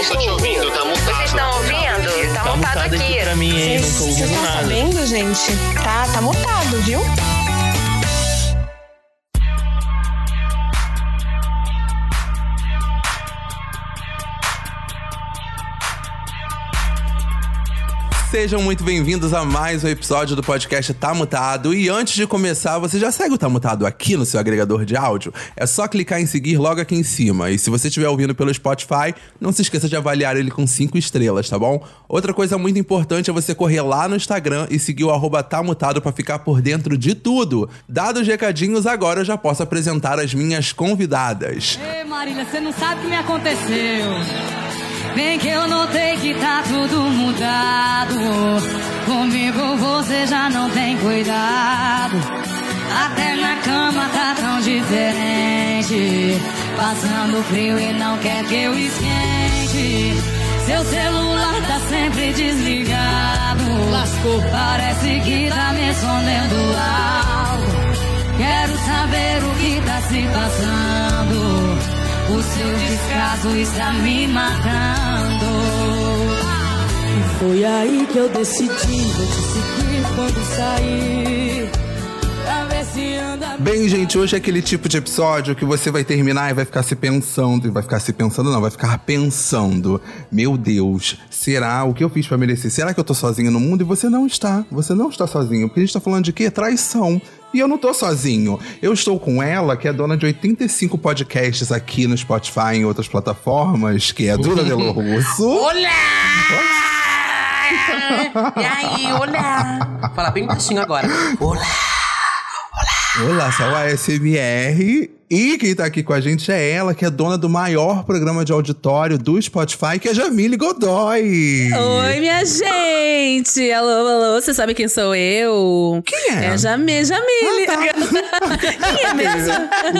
Não tô te ouvindo, tá mutado. Vocês estão ouvindo? Tá, mutado aqui. pra mim, hein? Não tô Vocês ouvindo estão sabendo, gente? Tá, tá mutado, viu? Sejam muito bem-vindos a mais um episódio do podcast Tá Mutado. E antes de começar, você já segue o Tá Mutado aqui no seu agregador de áudio? É só clicar em seguir logo aqui em cima. E se você estiver ouvindo pelo Spotify, não se esqueça de avaliar ele com cinco estrelas, tá bom? Outra coisa muito importante é você correr lá no Instagram e seguir o arroba Tá Mutado pra ficar por dentro de tudo. Dados os recadinhos, agora eu já posso apresentar as minhas convidadas. Ei, Marília, você não sabe o que me aconteceu. Bem que eu notei que tá tudo mudado. Comigo você já não tem cuidado. Até na cama tá tão diferente. Passando frio e não quer que eu esquente. Seu celular tá sempre desligado. Lascou. Parece que tá me escondendo algo. Quero saber o que tá se passando. O seu descaso está me matando. E foi aí que eu decidi, vou te seguir quando sair. Bem, gente, hoje é aquele tipo de episódio que você vai terminar e vai ficar se pensando. E vai ficar se pensando, não, vai ficar pensando. Meu Deus, será o que eu fiz pra merecer? Será que eu tô sozinho no mundo? E você não está. Você não está sozinho. Porque a gente tá falando de quê? Traição. E eu não tô sozinho. Eu estou com ela, que é dona de 85 podcasts aqui no Spotify e em outras plataformas, que é a Duda Delo Russo. Olá! E aí, olá! Fala bem baixinho agora. Olá! Olá, sou a SMR. E quem tá aqui com a gente é ela, que é dona do maior programa de auditório do Spotify, que é Jamile Godoy. Oi, minha gente! Alô, alô, você sabe quem sou eu? Quem é? É Jamile, Jamile. quem é mesmo?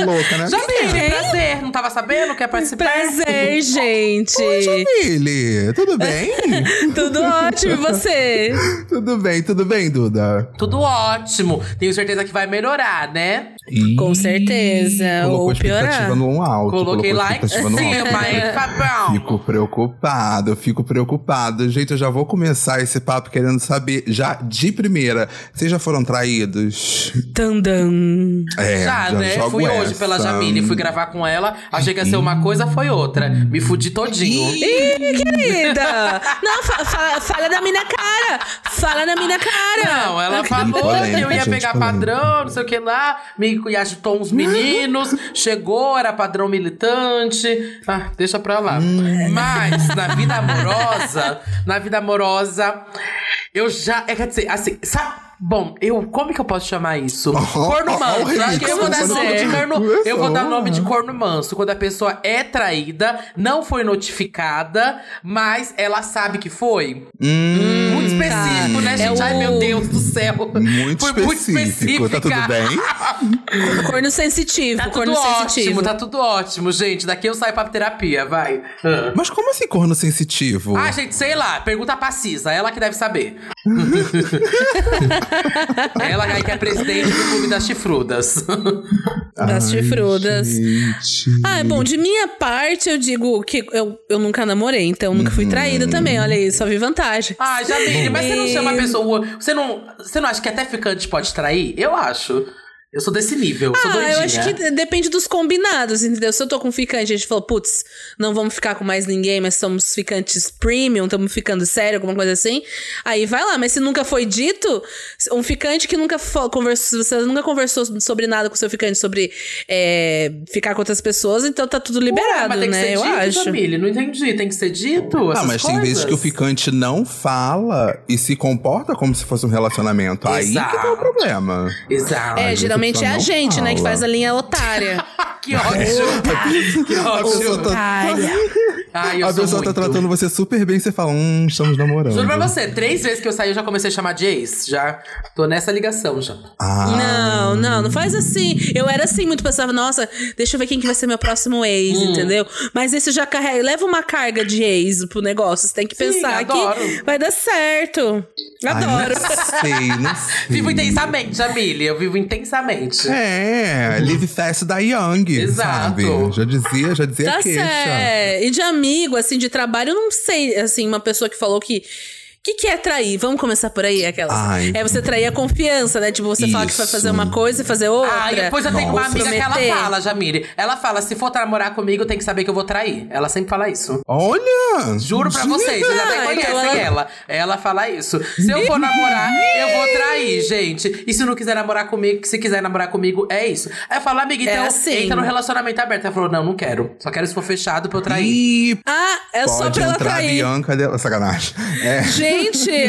Louca, né? Jamile, Quem? prazer. Não tava sabendo? Quer participar? Prazer, gente. Oi, Jamile, tudo bem? Tudo ótimo, e você? tudo bem, tudo bem, Duda? Tudo ótimo. Tenho certeza que vai melhorar, né? Com certeza. Colocou Ou expectativa piorar. no alto. Coloquei lá cima, hein, Fabão? Fico preocupado, fico preocupado. Gente, eu já vou começar esse papo querendo saber, já de primeira, vocês já foram traídos? Tandam. É, Já, né? jogo Fui hoje essa. pela Jamile, fui gravar com ela. Achei que ia ser uma coisa, foi outra. Me fudi todinho. Ih, querida! Não, fa- fa- fala na minha cara! Fala na minha cara! Não, ela falou que eu ia pegar polêmica. padrão, não sei o que lá, me e agitou uns meninos, chegou, era padrão militante. Ah, deixa pra lá. Mas na vida amorosa, na vida amorosa, eu já. É, quer dizer, assim, sabe? Bom, eu. Como que eu posso chamar isso? Corno manso. o Acho que eu vou dar nome de corno. Eu vou dar nome de corno manso. Quando a pessoa é traída, não foi notificada, mas ela sabe que foi. Hum, Muito específico, né, É gente? Ai, o- meu Deus do céu. muito Foi muito específico. Tá tudo específica. bem? Corno sensitivo, Tá corno tudo sensitivo. ótimo, tá tudo ótimo, gente. Daqui eu saio pra terapia, vai. Ah. Mas como assim corno sensitivo? Ah, gente, sei lá. Pergunta pra Cisa, ela que deve saber. ela aí que é presidente do clube das chifrudas. Das Ai, chifrudas. gente. Ah, bom, de minha parte, eu digo que eu, eu nunca namorei, então eu nunca fui traída também. Olha aí, só vi vantagem. Ah, Jamile, mas você não chama a pessoa. Você não, você não acha que até ficante pode trair? Eu acho. Eu sou desse nível, sou Ah, doidinha. eu acho que depende dos combinados, entendeu? Se eu tô com ficante, a gente falou, putz, não vamos ficar com mais ninguém, mas somos ficantes premium, estamos ficando sério, alguma coisa assim. Aí vai lá, mas se nunca foi dito, um ficante que nunca conversou, você nunca conversou sobre nada com seu ficante, sobre é, ficar com outras pessoas, então tá tudo Ué, liberado, mas tem que né? ser Eu dito, acho. Jamile, não entendi. Tem que ser dito? Ah, essas mas tem vezes coisas? que o ficante não fala e se comporta como se fosse um relacionamento. Aí que tá o Exato. problema. Exato. É, Ai, geralmente é a gente, né, que faz a linha otária. Que ótimo. que A pessoa ótimo. tá, Ai, eu a pessoa tá muito. tratando você super bem, você fala, hum, estamos namorando. Juro pra você, três vezes que eu saí, eu já comecei a chamar de ex. Já tô nessa ligação já. Ah, Não, não, não faz assim. Eu era assim, muito pensava, nossa, deixa eu ver quem que vai ser meu próximo ex, Hum. entendeu? Mas esse já carrega, leva uma carga de ex pro negócio. Você tem que Sim, pensar adoro. que vai dar certo. ai, Adoro. não sei, não sei. Vivo intensamente, Jamile. Eu vivo intensamente. É, live fast da Young. Exato. sabe? Já dizia, já dizia Tá a queixa. certo. E de amigo, assim, de trabalho, eu não sei, assim, uma pessoa que falou que. O que, que é trair? Vamos começar por aí, aquelas. Ai. É você trair a confiança, né? Tipo, você fala que vai Isso. fazer uma coisa e fazer outra. Ah, e depois eu tenho uma amiga que ela Prometer. fala, Jamile. Ela fala: se for namorar comigo, tem que saber que eu vou trair. Ela sempre fala isso. Olha! Juro pra vocês, vocês até Ah, conhecem então ela- ela. Ela fala isso. Se eu for namorar, eu vou trair, gente. E se não quiser namorar comigo, se quiser namorar comigo, é isso. Aí eu falo, amiga, É então assim. entra no relacionamento aberto. Ela falou, não, não quero. Só quero se for fechado pra eu trair. E Ah, é só pode pra ela entrar a trair. Bianca dela. Sacanagem. É. Gente,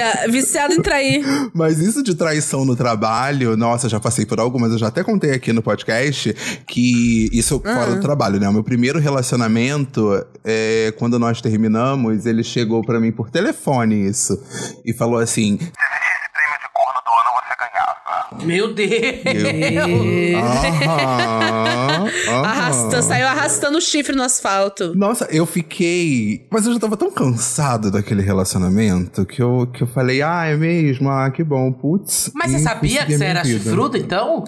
ah, viciado em trair. Mas isso de traição no trabalho, nossa, já passei por algumas. Eu já até contei aqui no podcast que isso fora do trabalho, né? O meu primeiro relacionamento, é, quando nós terminamos, ele chegou pra mim por telefone isso. E falou assim: Meu Deus! eu, aham, aham. Arrasta, saiu arrastando o chifre no asfalto. Nossa, eu fiquei. Mas eu já tava tão cansado daquele relacionamento que eu, que eu falei, ah, é mesmo? Ah, que bom, putz. Mas você sabia que você era chifrudo, então?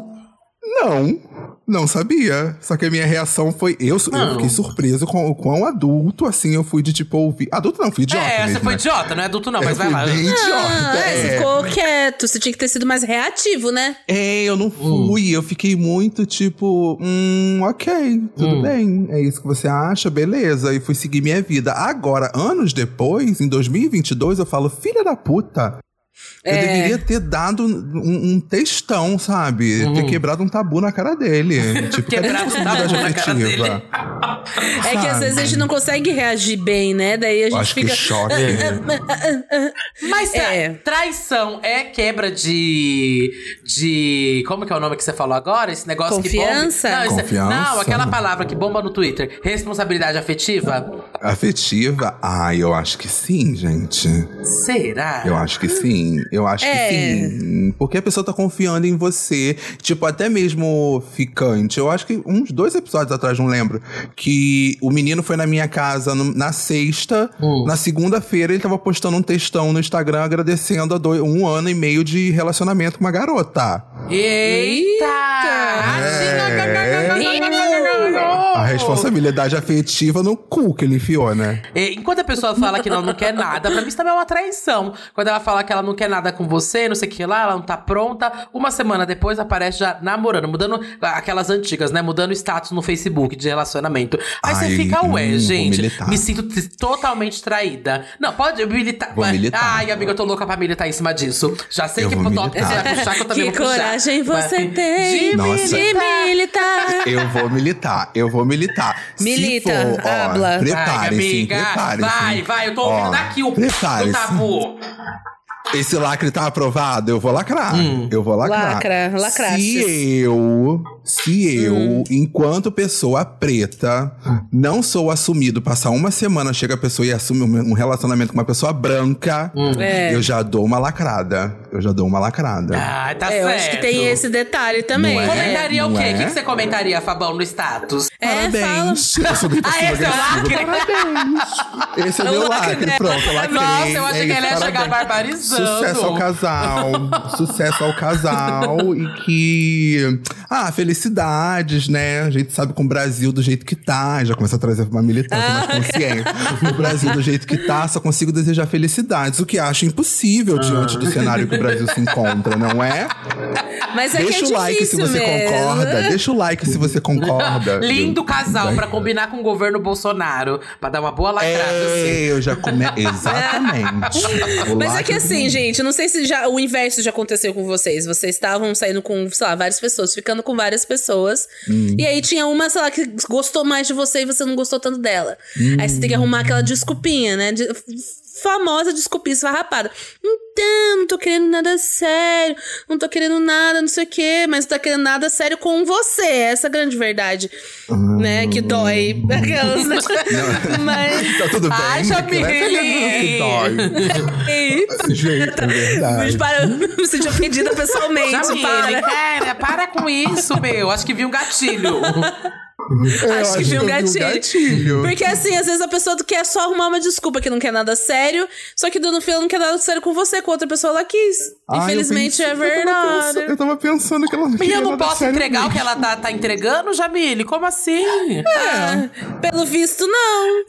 Não, não sabia. Só que a minha reação foi. Eu, eu fiquei surpreso com o quão adulto, assim, eu fui de tipo ouvir. Adulto não, fui idiota. é, você mesmo, foi né? idiota, não é adulto não, Eu mas vai fui lá. bem idiota. Ah, é, você é. ficou quieto. Você tinha que ter sido mais reativo, né? É, eu não fui. Eu fiquei muito tipo, hum, ok, tudo Hum. bem. É isso que você acha, beleza. E fui seguir minha vida. Agora, anos depois, em 2022, eu falo, filha da puta. Eu É. deveria ter dado um, um textão, sabe? Ter quebrado um tabu na cara dele. Tipo, Quebrado um tabu responsabilidade na cara afetiva? É que às vezes a gente não consegue reagir bem, né? Daí a gente Acho que fica. choque. Mas tra- É. traição é quebra de. de. Como que é o nome que você falou agora? Esse negócio Confiança? que bomba. Não, é- Confiança. não, aquela palavra que bomba no Twitter. Responsabilidade afetiva? Afetiva? Ah, eu acho que sim, gente. Será? Eu acho que sim. Eu acho É. que sim. Porque a pessoa tá confiando em você. Tipo, até mesmo ficante. Eu acho que uns dois episódios atrás, não lembro. Que o menino foi na minha casa no- na sexta. Hum. Na segunda-feira, ele tava postando um textão no Instagram agradecendo a dois- um ano e meio de relacionamento com uma garota. Eita! É. A responsabilidade afetiva no cu que ele enfiou, né? É, Enquanto a pessoa fala que ela não quer nada, pra mim isso também é uma traição. Quando ela fala que ela não quer nada com você, não sei o que lá, ela não tá pronta, uma semana depois aparece já namorando, mudando aquelas antigas, né? Mudando status no Facebook de relacionamento. Aí você Ai, fica, ué, hum, gente, militar. me sinto totalmente traída. Não, pode militar. Vou militar. Ai, amiga, eu tô louca pra militar em cima disso. Já sei Eu que top você puxar, que eu também Que vou puxar. coragem você Mas- tem De Nossa. de militar. Eu vou militar, eu vou militar. Milita, Se for, ó, habla. Preparem-se, amiga. preparem-se. Vai, vai, eu tô ouvindo Ó, daqui o, o tabu. Esse lacre tá aprovado, eu vou lacrar. Hum. Eu vou lacrar. Lacra, lacraças. Se eu, se eu, Hum. enquanto pessoa preta, não sou assumido, passar uma semana, chega a pessoa e assume um relacionamento com uma pessoa branca, É. eu já dou uma lacrada. Eu já dou uma lacrada. Ah, tá É, eu certo. acho que tem esse detalhe também. É? Comentaria o quê? O é? que, que você comentaria, Fabão, no status? É, fala. Parabéns. Eu sou bem Ah, esse é o lacre? Esse é o meu lacre, pronto, eu lacrei. Nossa, eu achei É que ela ia chegar parabéns. barbarizando. Sucesso ao casal. sucesso ao casal. E que. Ah, felicidades, né? A gente sabe com o Brasil do jeito que tá. Já começa a trazer uma militância Ah. mais consciente. O Brasil do jeito que tá, só consigo desejar felicidades. O que acho impossível diante do cenário que o Brasil se encontra, não é? Mas é Deixa que é o like se você mesmo. concorda. Deixa o like se você concorda. Lindo casal Vai. pra combinar com o governo Bolsonaro. Pra dar uma boa lacrada, assim. É, eu já come... Exatamente. Mas é que assim, gente, não sei se já o inverso já aconteceu com vocês. Vocês estavam saindo com, sei lá, várias pessoas, ficando com várias pessoas. Hum. E aí tinha uma, sei lá, que gostou mais de você e você não gostou tanto dela. Aí você tem que arrumar aquela desculpinha, né? De- famosa desculpinha esfarrapada. Então, não tô querendo nada sério, não tô querendo nada, não sei o quê, mas não tô querendo nada sério com você. Essa é a grande verdade. Né? Que dói. Aquelas, né? Mas. Tá tudo bem? Ai, né? Que dói. Desse jeito, é verdade. Para, me senti ofendida pessoalmente. Jamile, para. cara, para com isso, meu. Acho que vi um gatilho. Eu acho que vi um gatilho. gatilho. Porque assim, às vezes a pessoa quer só arrumar uma desculpa que não quer nada sério, só que no fim ela não quer nada sério com você, com outra pessoa ela quis. Ah, Infelizmente pensei- é eu tava verdade. pensando- Eu tava pensando que ela não E queria eu não nada posso entregar o mesmo. que ela tá, tá entregando, Jamile? Como assim? Ah, pelo visto, não.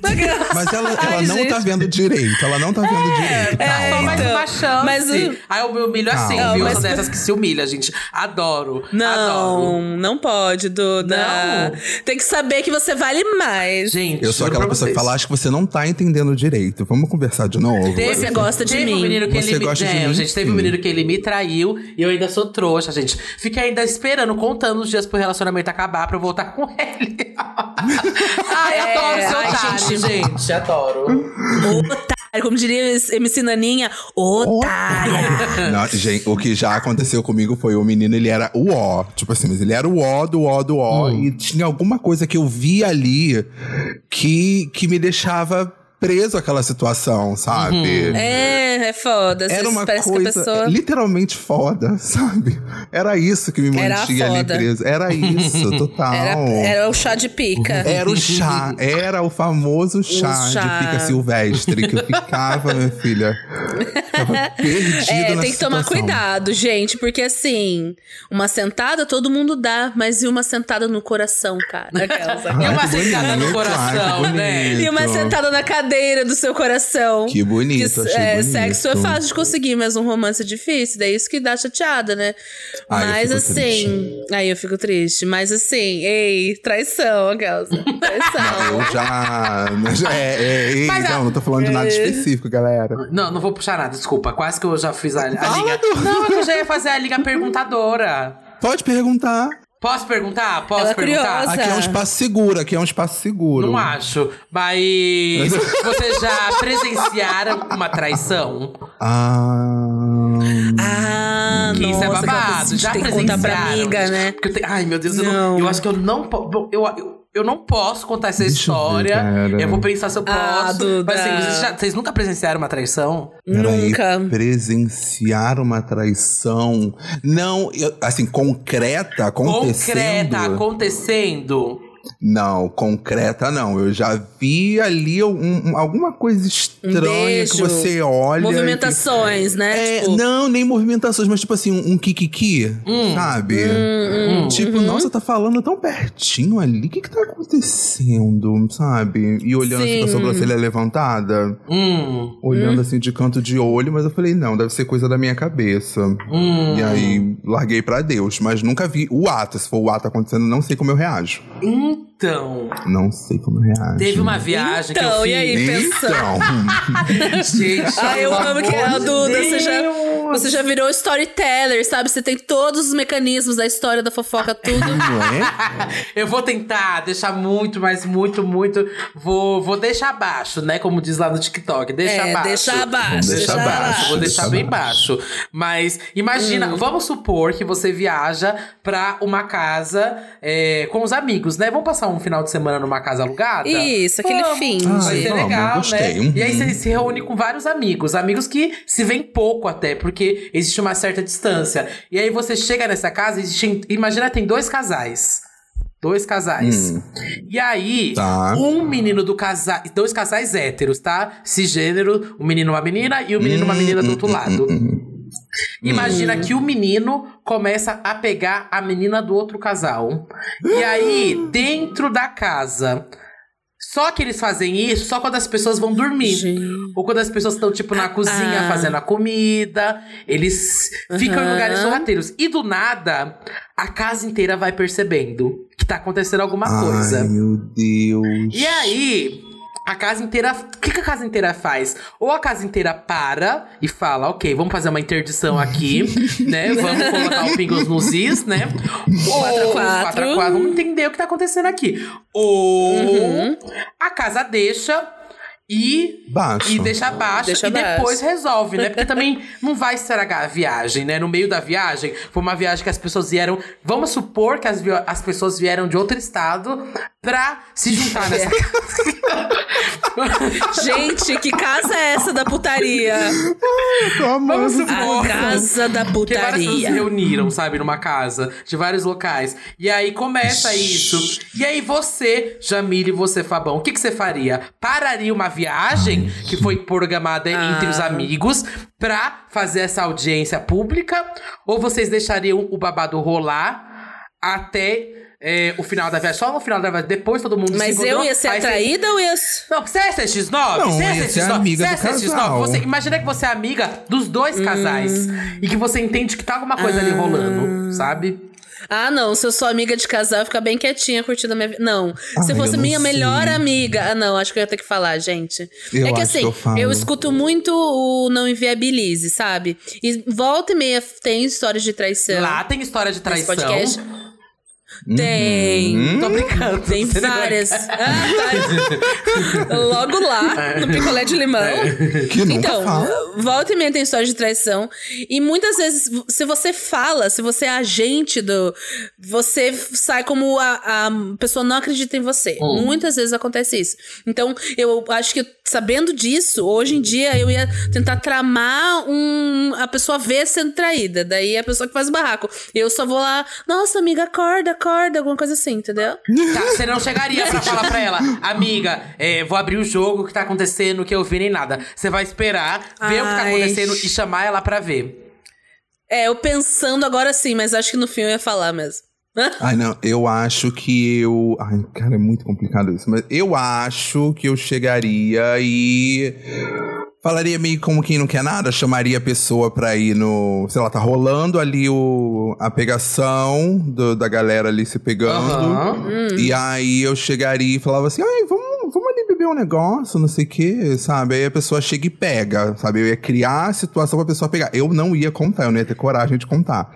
Mas ela, ela Ai, não tá gente. vendo direito. Ela não tá vendo direito. Tá É, só mais então. uma chance. Mas o- Aí eu me humilho assim, Calma. viu? Não, Eu sou mas- dessas que se humilha, gente. Adoro. Não, Adoro. não pode, Duda. Não. Tem que saber que você vale mais. Gente, Eu sou aquela pessoa que fala, acho que você não tá entendendo direito. Vamos conversar de novo? Teve- Você gosta de teve mim. Um menino que Você ele me... gosta de é, mim? gente, teve um menino que ele me traiu e eu ainda sou trouxa, gente. Fiquei ainda esperando, contando os dias pro relacionamento acabar pra eu voltar com ele. ai, É, adoro seu ai, otário, gente. gente. Adoro. Como diria MC Naninha, otária. Não, gente, o que já aconteceu comigo foi o menino, ele era o ó. Tipo assim, mas ele era o ó do ó do ó. Hum. E tinha alguma coisa que eu vi ali que, que me deixava preso àquela situação, sabe? É, é foda. Era uma parece coisa que a pessoa. literalmente foda, sabe? Era isso que me Era mantinha ali preso. Era isso, total. Era, era o chá de pica. Era o chá, era o famoso chá, chá. de pica silvestre que eu ficava, minha filha. Ficava perdida É, tem que tomar situação. cuidado, gente, porque assim, uma sentada todo mundo dá, mas e uma sentada no coração, cara? Aquelas, E Ai, uma que sentada no bonito, coração, ai, né? E uma sentada na cadeira do seu coração. Que bonito, Que, achei é, bonito. Sexo é fácil de conseguir, mas um romance é difícil. Daí isso que dá chateada, né? Ai, eu mas fico assim. Aí eu fico triste. Mas assim, ei, traição, aquelas. Traição. Eu já. já é, é, ei, Mas não, não tô falando de nada específico, galera. Não, não vou puxar nada, desculpa. Quase que eu já fiz a, a linha. Não, é que eu já ia fazer a liga perguntadora. Pode perguntar. Posso perguntar? Posso Ela é perguntar? curiosa. Aqui é um espaço seguro, aqui é um espaço seguro. Não acho. Mas vocês já presenciaram uma traição? Ah. Ah, Que isso é nossa, aquela coisa babado. Já que contar pra presenciaram, amiga, né? Porque eu tenho- Ai, meu Deus, eu, não, Não. eu acho que eu não posso. Eu, eu, eu não posso contar essa Deixa eu ver, história. eu vou pensar se eu posso. Ah, Duda. Mas assim, vocês, já- vocês nunca presenciaram uma traição? Nunca. presenciar uma traição. Não, eu- assim, concreta acontecendo. Concreta acontecendo. Não, concreta não. Eu já vi ali um- um- alguma coisa estranha beijo. que você olha. Movimentações, que- né? É, Tipo, não, nem movimentações, mas tipo assim, um, um kikiki, Hum. sabe? Tipo, uhum. nossa, tá falando tão pertinho ali. O que que tá acontecendo, sabe? E olhando assim com a Sim. sobrancelha levantada. Hum. Olhando assim de canto de olho, mas eu falei, não, deve ser coisa da minha cabeça. Hum. E aí, larguei pra Deus. Mas nunca vi o ato. Se for o ato acontecendo, não sei como eu reajo. Então, Não sei como reajo. teve uma viagem que eu Então, fiz. e aí? Então, Gente, Ah, eu amo que a amor de Duda, você já, Deus. Você já virou storyteller, sabe? Você tem todos os mecanismos da história da fofoca, tudo. não é? Eu vou tentar deixar muito, mas muito, muito. Vou, vou deixar abaixo, né? Como diz lá no TikTok. Deixa É, abaixo. deixa abaixo, deixar deixa abaixo. Vou Deixa deixar bem abaixo. baixo. Mas imagina, vamos supor que você viaja pra uma casa é, com os amigos, né? Vamos passar um final de semana numa casa alugada? Isso, aquele Vamos. fim. Ah, Vai ser vamos, legal, gostei. né? E aí Uhum. você se reúne com vários amigos. Amigos que se veem pouco até, porque existe uma certa distância. E aí você chega nessa casa, existe, imagina, tem dois casais. Dois casais. Hum. E aí, Tá. um menino do casal. Dois casais héteros, tá? Cisgênero, um menino uma menina e um menino e uma menina do outro lado. Imagina que o menino começa a pegar a menina do outro casal. E aí, dentro da casa. Só que eles fazem isso só quando as pessoas vão dormir. Gente. Ou quando as pessoas estão, tipo, na cozinha Ah. fazendo a comida. Eles ficam em lugares sorrateiros. E do nada, a casa inteira vai percebendo que tá acontecendo alguma coisa. Ai, meu Deus. E aí, a casa inteira. O que, que a casa inteira faz? Ou a casa inteira para e fala, ok, vamos fazer uma interdição aqui, né? Vamos colocar o pingos nos is, né? Ou Quatro a os quatro. quatro a quatro, vamos entender o que tá acontecendo aqui. Ou Uhum. a casa deixa. E, Baixo. e deixa baixo Deixa e depois baixo. resolve, né? Porque também não vai estragar a viagem, né? No meio da viagem, foi uma viagem que as pessoas vieram. Vamos supor que as, as pessoas vieram de outro estado pra se juntar nessa Gente, que casa é essa da putaria? Tô amando. Vamos A supor. casa da Porque várias pessoas se putaria. reuniram, sabe, numa casa, de vários locais. E aí começa isso. E aí você, Jamile, você, Fabão, o que, que você faria? Pararia uma viagem que foi programada entre os Ah. amigos pra fazer essa audiência pública? Ou vocês deixariam o babado rolar até é, o final da viagem? Só no final da viagem, depois todo mundo se Mas eu encontrou, ia ser aí você- atraída ou ia. não, você é CX9? Não, você é ia ser CX9? amiga você é do CX9? casal. Você, imagina que você é amiga dos dois casais. E que você entende que tá alguma coisa ali rolando, sabe? Ah, não. Se eu sou amiga de casal, eu ficar bem quietinha curtindo a minha vida. Não. Se Ai, fosse eu não minha sei. melhor amiga. Ah, não. Acho que eu ia ter que falar, gente. Eu é que acho que assim, eu falo. escuto muito o Não Inviabilize, sabe? E volta e meia tem histórias de traição. Lá tem história de nesse traição. podcast. Tem. Tô brincando. Tem várias. Ah, tá. Logo lá, no picolé de limão. Que nunca Então, fala. volta e meia tem história de traição. E muitas vezes, se você fala, se você é agente do. Você sai como a, a pessoa não acredita em você. Muitas vezes acontece isso. Então, eu acho que sabendo disso, hoje em dia eu ia tentar tramar um. a pessoa ver sendo traída. Daí é a pessoa que faz o barraco. Eu só vou lá, nossa, amiga, acorda, acorda, alguma coisa assim, entendeu? Tá, você não chegaria pra falar pra ela, amiga, é, vou abrir o jogo, o que tá acontecendo, o que eu vi, nem nada. Você vai esperar, ver o que tá Ai. acontecendo e chamar ela pra ver. É, eu pensando agora sim, mas acho que no fim eu ia falar mesmo. Ai, não, eu acho que eu. Ai, cara, é muito complicado isso. Mas eu acho que eu chegaria e. Falaria meio como quem não quer nada, chamaria a pessoa pra ir no. Sei lá, tá rolando ali o, a pegação do- da galera ali se pegando. Aham. E aí eu chegaria e falava assim: ai, vamos, vamos ali beber um negócio, não sei o quê, sabe? Aí a pessoa chega e pega, sabe? Eu ia criar a situação pra pessoa pegar. Eu não ia contar, eu não ia ter coragem de contar.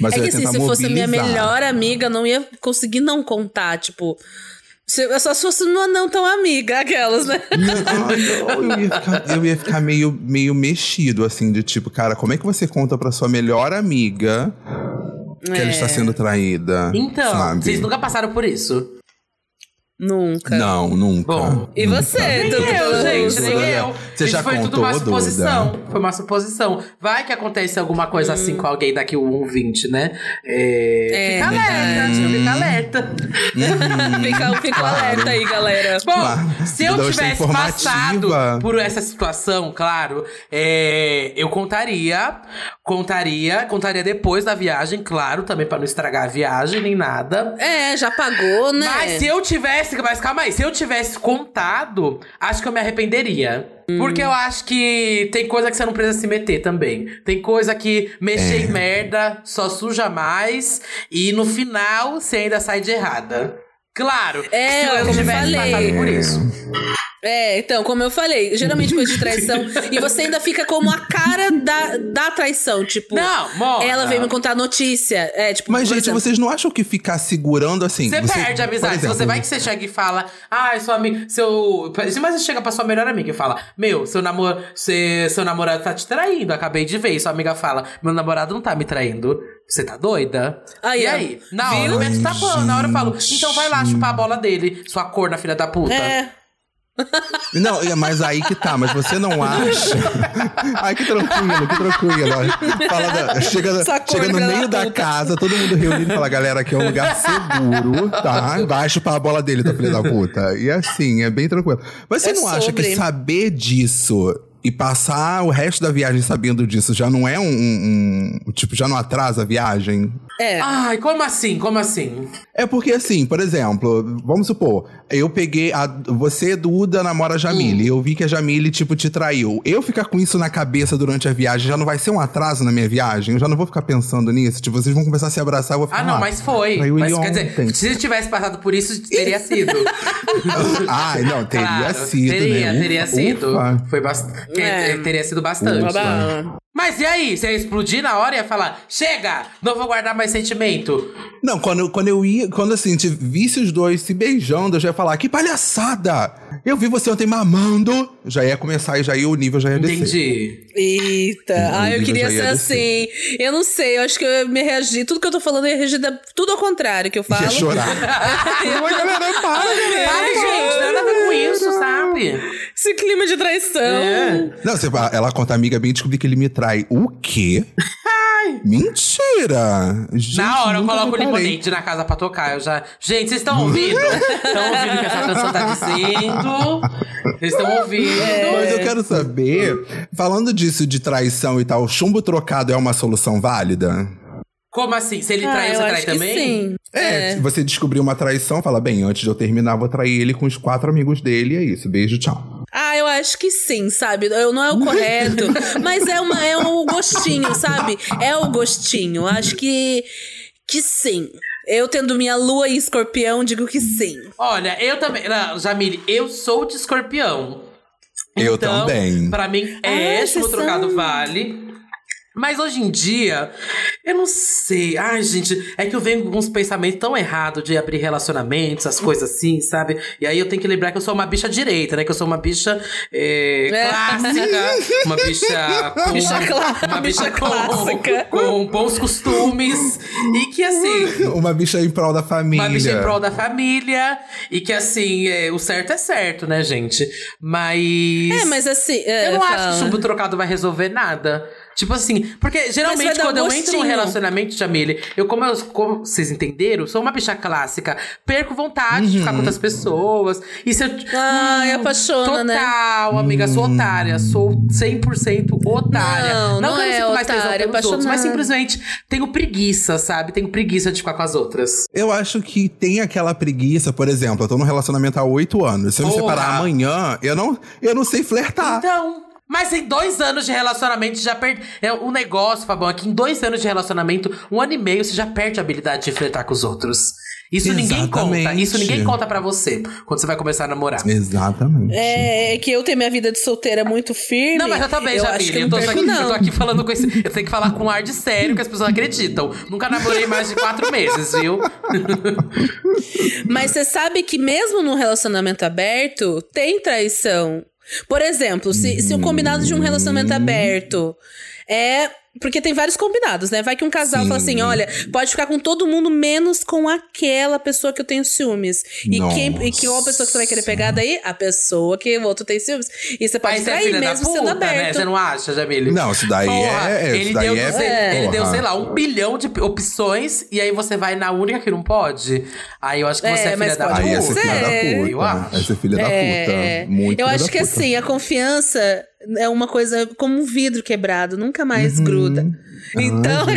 Mas É que assim, se fosse a minha mobilizar. melhor amiga, eu não ia conseguir não contar, tipo. Se, eu só se fosse uma não tão amiga, aquelas, né? Não, não, eu ia ficar, eu ia ficar meio, meio mexido, assim, de tipo, cara, como é que você conta pra sua melhor amiga que ela está sendo traída? Então, sabe? vocês nunca passaram por isso. Nunca. Não, nunca. Bom, E você, Nem eu, gente, nem eu. Você Isso já foi tudo contou, uma Duda? suposição. Foi uma suposição. Vai que acontece alguma coisa Hum. assim com alguém daqui um 20, né? É, É, fica alerta, verdade. fica alerta. Fica, fica o alerta aí, galera. Bom, Claro. se eu Duda, é tivesse passado por essa situação, claro, é, eu contaria, contaria, contaria depois da viagem, claro, também pra não estragar a viagem nem nada. É, já pagou, né? Mas se eu tivesse, mas calma aí, se eu tivesse contado, acho que eu me arrependeria. Porque eu acho que tem coisa que você não precisa se meter também. Tem coisa que mexer É. em merda só suja mais e no final você ainda sai de errada. Claro, É, se eu tivesse falei. passado por isso. É, então, como eu falei, geralmente coisa de traição. e você ainda fica como a cara da, da traição. Tipo, Não, Mona. ela veio me contar a notícia. É, tipo, Mas, gente, exemplo, vocês não acham que ficar segurando assim. Você perde a amizade. Exemplo, você vai que você chega e fala, ah, sua amiga. Seu. Mas você chega pra sua melhor amiga e fala, meu, seu, namor... seu, seu namorado tá te traindo. Acabei de ver. E sua amiga fala, meu namorado não tá me traindo. Você tá doida? Aí, e aí? Na hora Viu? eu meto Ai. Na hora eu falo, então vai lá chupar a bola dele, sua corna, filha da puta. É. Não, é, mas aí que tá, mas você não acha. Ai, que tranquilo, que tranquilo. Fala da- chega chega no meio da puta. casa, todo mundo reunido e fala: galera, aqui é um lugar seguro, tá? Vai chupar a bola dele, tá, filha da puta. E assim, é bem tranquilo. Mas você É não acha que sobre. saber disso e passar o resto da viagem sabendo disso já não é um. um- um- tipo, já não atrasa a viagem? É. Ai, como assim? Como assim? É porque assim, por exemplo, vamos supor, eu peguei a você Duda namora a Jamile, eu vi que a Jamile tipo te traiu. Eu ficar com isso na cabeça durante a viagem já não vai ser um atraso na minha viagem. Eu já não vou ficar pensando nisso. Tipo, vocês vão começar a se abraçar, eu vou ficar. Ah, não, mas foi. traiu Mas ele quer ontem." dizer, se tivesse passado por isso, teria sido. Ai, não, teria Claro, sido, Teria, né? teria Ufa, sido. ufa. Foi bastante. É. Teria sido bastante. Babá. Mas e aí? Você ia explodir na hora e ia falar: chega! Não vou guardar mais sentimento. Não, quando, quando eu ia, quando assim, te visse os dois se beijando, eu já ia falar, que palhaçada! Eu vi você ontem mamando. Já ia começar e já ia o nível já ia descer. Entendi. Eita, ah, eu queria ser assim. Eu não sei, eu acho que eu ia me reagir. Tudo que eu tô falando, eu ia reagir da- tudo ao contrário que eu falo. Ia chorar. Oi, galera, para, galera. Ai, gente, nada a ver com isso, sabe? Esse clima de traição. É. Não, você, ela conta, amiga, bem descobri que ele me trai. O quê? Mentira! Gente, Na hora eu coloco o limonade na casa pra tocar. Eu já. Gente, vocês estão ouvindo? Estão ouvindo o que essa canção tá dizendo? Vocês estão ouvindo? Mas eu quero saber, falando disso de traição e tal, chumbo trocado é uma solução válida? Como assim? Se ele Ah, trai, você trai também? sim. É, se você descobrir uma traição, fala, bem, antes de eu terminar, vou trair ele com os quatro amigos dele, e é isso. Beijo, tchau. Ah, eu acho que sim, sabe? Eu, não é o correto, mas é, uma, é um gostinho, sabe? É o gostinho. Acho que, que sim. Eu tendo minha lua em escorpião, digo que sim. Olha, eu também. Não, Jamile, eu sou de escorpião. Eu Então, também. Pra mim, é Ah, vocês trocado são- vale. Mas hoje em dia, eu não sei. Ai, gente, é que eu venho com uns pensamentos tão errados de abrir relacionamentos, as coisas assim, sabe? E aí eu tenho que lembrar que eu sou uma bicha direita, né? Que eu sou uma bicha é, É. clássica, uma bicha com. Bicha clá- uma bicha, bicha com, clássica. com bons costumes. E que assim. Uma bicha em prol da família. Uma bicha em prol da família. E que, assim, é, o certo é certo, né, gente? Mas. É, mas assim. é, Eu não acho fala. que chumbo trocado vai resolver nada. Tipo assim, porque geralmente quando eu entro num relacionamento, Jamile, eu como, eu, como vocês entenderam, sou uma bicha clássica. Perco vontade de ficar com outras pessoas. E se eu. Uhum. Ai, apaixona, né? Total, amiga, sou otária. Sou 100% otária. Não, não eu é sinto mais tesão otária, pelos outros, mas simplesmente tenho preguiça, sabe? Tenho preguiça de ficar com as outras. Eu acho que tem aquela preguiça, por exemplo, eu tô num relacionamento há oito anos. Se eu me Porra. separar amanhã, eu não, eu não sei flertar. Então. Mas em dois anos de relacionamento, já perde. É o negócio, Fabão, é que em dois anos de relacionamento, um ano e meio, você já perde a habilidade de flertar com os outros. Isso ninguém conta. Exatamente. Isso ninguém conta pra você quando você vai começar a namorar. Exatamente. É, é que eu tenho minha vida de solteira muito firme. Não, mas eu também, Jamile. Eu, eu tô, perco, aqui, não. eu tô aqui falando com esse. Eu tenho que falar com um ar de sério que as pessoas acreditam. Nunca namorei mais de quatro meses, viu? Mas você sabe que mesmo num relacionamento aberto, tem traição. Por exemplo, se, se o combinado de um relacionamento aberto é. Porque tem vários combinados, né? Vai que um casal Sim. fala assim: olha, pode ficar com todo mundo, menos com aquela pessoa que eu tenho ciúmes. E quem e que uma pessoa que você vai querer pegar daí? A pessoa que o outro tem ciúmes. E você pode você é filha mesmo sendo puta, né? aberto. Você não acha, Jamile? Não, isso daí Porra, é- isso Ele, daí deu, é- sei- ele deu, sei lá, um bilhão de opções e aí você vai na única que não pode. Aí eu acho que É, você é filha mas da pode Aí puta. é ser filha da puta. Eu acho. É ser filha da É, puta. Muito eu filha acho da que puta. assim, a confiança é uma coisa como um vidro quebrado, nunca mais Uhum. gruda. Então,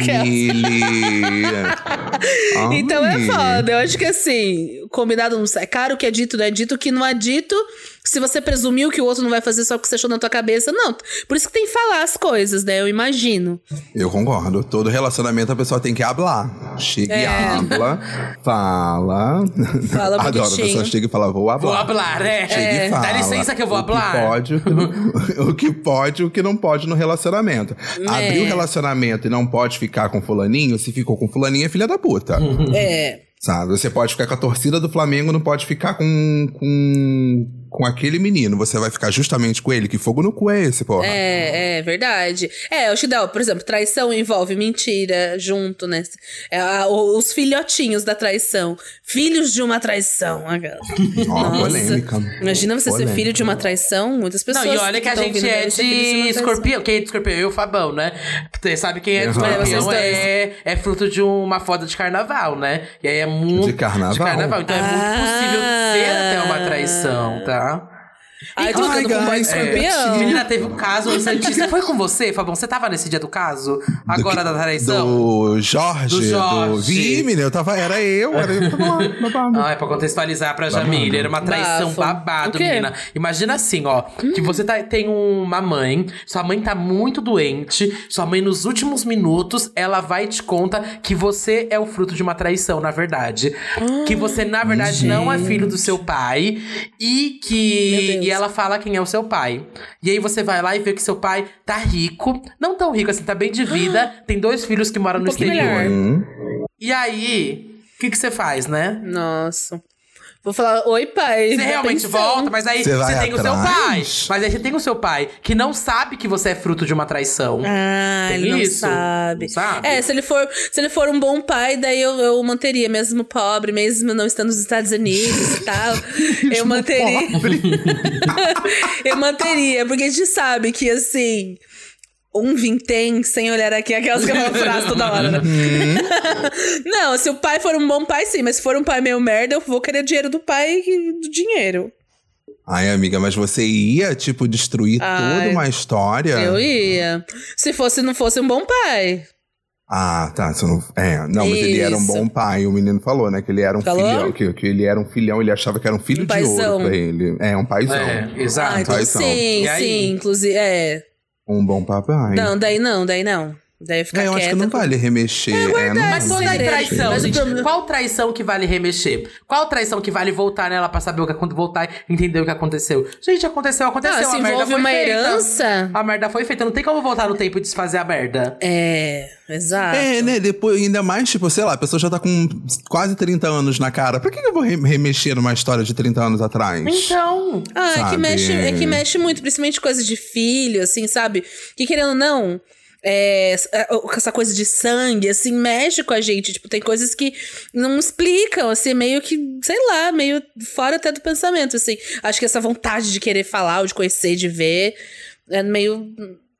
então é foda. Eu acho que assim, combinado não sai caro, o que é dito não é dito, o que não é dito, se você presumiu que o outro não vai fazer só porque você achou na tua cabeça, não. Por isso que tem que falar as coisas, né? Eu imagino. Eu concordo. Todo relacionamento a pessoa tem que hablar. Chega e É. habla, fala. Fala Adoro, a bonitinho. pessoa chega e fala, vou hablar. Vou hablar, é. Chega e fala. Dá licença que eu vou o hablar. Que pode, o, que que pode e o que não pode no relacionamento. É. Abrir o relacionamento e não pode ficar com fulaninho, se ficou com fulaninho é filha da puta. É. Sabe? Você pode ficar com a torcida do Flamengo, não pode ficar com, com, com aquele menino. Você vai ficar justamente com ele. Que fogo no cu é esse, porra? É, é verdade. É, acho que dá, por exemplo, traição envolve mentira junto, né? É, a- o- os filhotinhos da traição. Filhos de uma traição. Ó, Nossa. polêmica. Imagina você ser Polêmica. filho de uma traição, muitas pessoas. Não, e olha que a gente é ser de traição. escorpião. Quem é de escorpião? Eu e o Fabão, né? Você sabe quem é de escorpião é, é fruto de uma foda de carnaval, né? E aí é muito. De carnaval? De carnaval. Então é muito Ah. possível ser até uma traição, tá? Ai, Ai, trocando com um guys, escorpião. É, menina, teve um caso Santista. Foi com você, Fabão? Você tava nesse dia do caso? Agora da traição? Do Jorge, Do do, Jorge. Vi, menina, eu tava, era eu, era eu. Ah, é pra contextualizar pra Jamília. Era uma traição Bafo. babado, O menina. Imagina assim, ó. Que você tá, tem uma mãe, sua mãe tá muito doente, sua mãe, nos últimos minutos, ela vai e te conta que você é o fruto de uma traição, na verdade. que você, na verdade, não é filho do seu pai. E Meu que. E ela fala quem é o seu pai. E aí você vai lá e vê que seu pai tá rico. Não tão rico assim, tá bem de vida. tem dois filhos que moram Um no exterior. melhor. Hum. E aí, o que que você faz, né? Nossa. Vou falar, oi, pai. Você realmente atenção." volta, mas aí Você você, tem o seu pai. atrás? Mas aí você tem o seu pai, que não sabe que você é fruto de uma traição. Ah, Tem ele não isso? sabe. Não sabe? É, se ele for, se ele for um bom pai, daí eu, eu manteria, mesmo pobre, mesmo não estando nos Estados Unidos e tal. eu manteria. eu manteria, porque a gente sabe que assim. Um vintém, sem olhar aqui, aquelas que uma frase toda hora, né? não, se o pai for um bom pai, sim, mas se for um pai meio merda, eu vou querer dinheiro do pai e do dinheiro. Ai, amiga, mas você ia, tipo, destruir Ai. toda uma história? Eu ia. Se fosse, não fosse um bom pai. Ah, tá. Não... É, não, mas ele era um Isso. bom pai. O menino falou, né? Que ele era um Falou? filhão. Que, que ele era um filhão, ele achava que era um filho Um de paizão. ouro pra ele. É, um paizão. É, exato. Ah, então paizão. sim, E aí? sim, inclusive, é. Um bom papai. Não, daí não, daí não. Daí fica É, eu acho que não com- vale remexer. É, não Mas vale toda Sim, traição, mas gente. Qual traição que vale remexer? Qual traição que vale voltar nela pra saber o que aconteceu, voltar e entender o que aconteceu? Gente, aconteceu, aconteceu. Ah, a se merda envolve foi uma feita. herança. A merda foi feita. Não tem como voltar no tempo e desfazer a merda. É, exato. É, né? Depois, ainda mais, tipo, sei lá, a pessoa já tá com quase 30 anos na cara. Pra que eu vou re- remexer numa história de 30 anos atrás? Então. Ah, é que, mexe, é que mexe muito, principalmente coisa de filho, assim, sabe? Que querendo ou não, é, essa coisa de sangue, assim, mexe com a gente. Tipo, tem coisas que não explicam, assim, meio que, sei lá, meio fora até do pensamento, assim. Acho que essa vontade de querer falar, ou de conhecer, de ver, é meio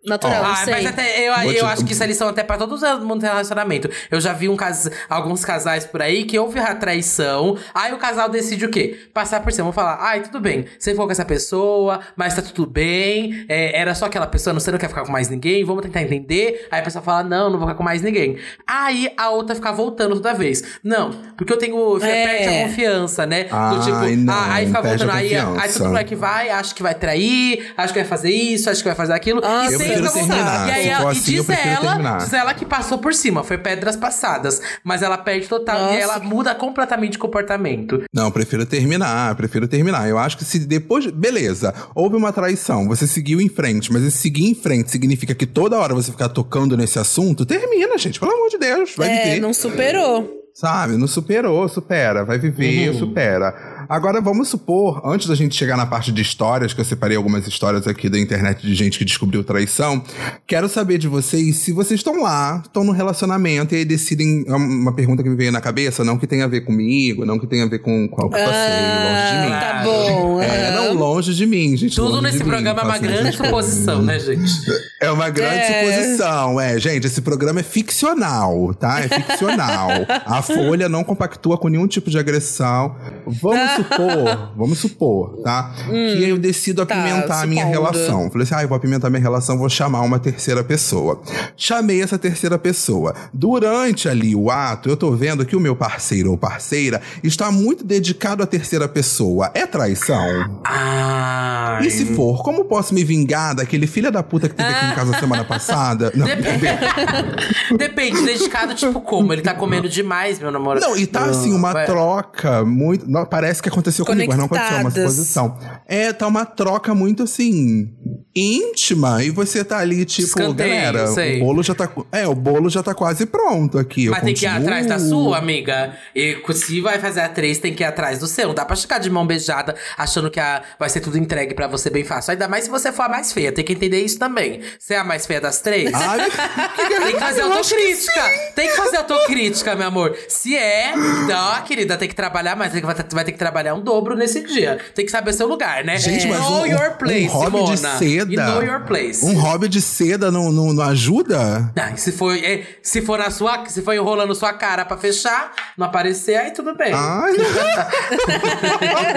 natural, não Ah, sei. mas até eu, te- eu acho que isso é lição até pra todo mundo ter relacionamento. Eu já vi um cas... alguns casais por aí que houve a traição, aí o casal decide o quê? Passar por cima, falar, ai, tudo bem, você ficou com essa pessoa, mas tá tudo bem, é, era só aquela pessoa, você não quer ficar com mais ninguém, vamos tentar entender. Aí a pessoa fala, não, não vou ficar com mais ninguém. Aí a outra fica voltando toda vez. Não, porque eu tenho. É. Perde a confiança, né? Do Ai, tipo, não, ah, aí fica voltando, aí, aí todo mundo que vai, acha que vai trair, acha que vai fazer isso, acha que vai fazer aquilo. Nossa, e sempre prefiro terminar. E aí ela- e assim, eu diz prefiro ela, terminar. diz ela que passou por cima, foi pedras passadas. Mas ela perde total Nossa. e ela muda completamente de comportamento. Não, prefiro terminar, prefiro terminar. Eu acho que se depois. Beleza, houve uma traição, você seguiu em frente, mas esse seguir em frente significa que toda hora você ficar tocando nesse assunto, termina, gente. Pelo amor de Deus, vai é, viver. não superou. Sabe? Não superou, supera. Vai viver, Uhum. supera. Agora, vamos supor, antes da gente chegar na parte de histórias, que eu separei algumas histórias aqui da internet de gente que descobriu traição, quero saber de vocês se vocês estão lá, estão no relacionamento e aí decidem. é Uma pergunta que me veio na cabeça, não que tenha a ver comigo, não que tenha a ver com, o que eu passei, longe de mim. Ah, tá bom. É, não, longe de mim, gente. Tudo longe nesse de mim, programa é uma grande suposição, né, gente? É uma grande É. suposição, é. Gente, esse programa é ficcional, tá? É ficcional. A Folha não compactua com nenhum tipo de agressão. Vamos supor, vamos supor, tá? que eu decido tá, apimentar a minha relação. Falei assim, ah, eu vou apimentar minha relação, vou chamar uma terceira pessoa. Chamei essa terceira pessoa. Durante ali o ato, eu tô vendo que o meu parceiro ou parceira está muito dedicado à terceira pessoa. É traição? Ah. E se for, como posso me vingar daquele filho da puta que teve aqui em casa semana passada? Não, Depende, dedicado tipo como? Ele tá comendo demais, meu namorado. não, e tá assim, uma Vai. troca muito. não, parece que aconteceu comigo, mas não aconteceu, é uma suposição. É, tá uma troca muito assim. íntima. E você tá ali, tipo, Escanteio, galera, sei. o bolo já tá. É, o bolo já tá quase pronto aqui. eu Mas tem que ir continuo- atrás da sua, amiga. E se vai fazer a três, tem que ir atrás do seu. Não dá pra ficar de mão beijada achando que a- vai ser tudo entregue pra você bem fácil. Ainda mais se você for a mais feia. Tem que entender isso também. Você é a mais feia das três? Ai, Tem que fazer acho que autocrítica. Tem que fazer autocrítica, meu amor. Se é, não, querida, tem que trabalhar mais. Tem que- Vai ter, vai ter que trabalhar um dobro nesse dia. Tem que saber seu lugar, né? Gente, mas know um- your um place, hobby de Simona. seda. You know your place. Um hobby de seda não, não, não ajuda? Ah, e se for, é, se for na sua, se for enrolando sua cara pra fechar, não aparecer, aí tudo bem. Ai,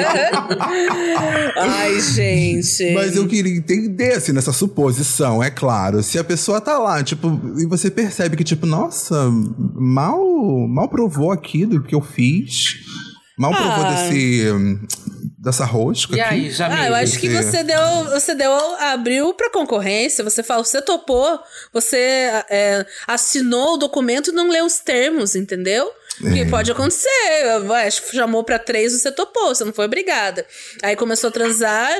Ai, gente. Mas eu queria entender, assim, nessa suposição, é claro. Se a pessoa tá lá, tipo, e você percebe que, tipo, nossa, mal, mal provou aqui do que eu fiz. Mal provou Ah. desse. dessa rosca. E aqui. aí, Jamil? Ah, eu acho que Você- deu, você deu, abriu pra concorrência, você falou, você topou, você é, assinou o documento e não leu os termos, entendeu? Porque pode acontecer, ué, chamou pra três, você topou, você não foi obrigada. Aí começou a transar,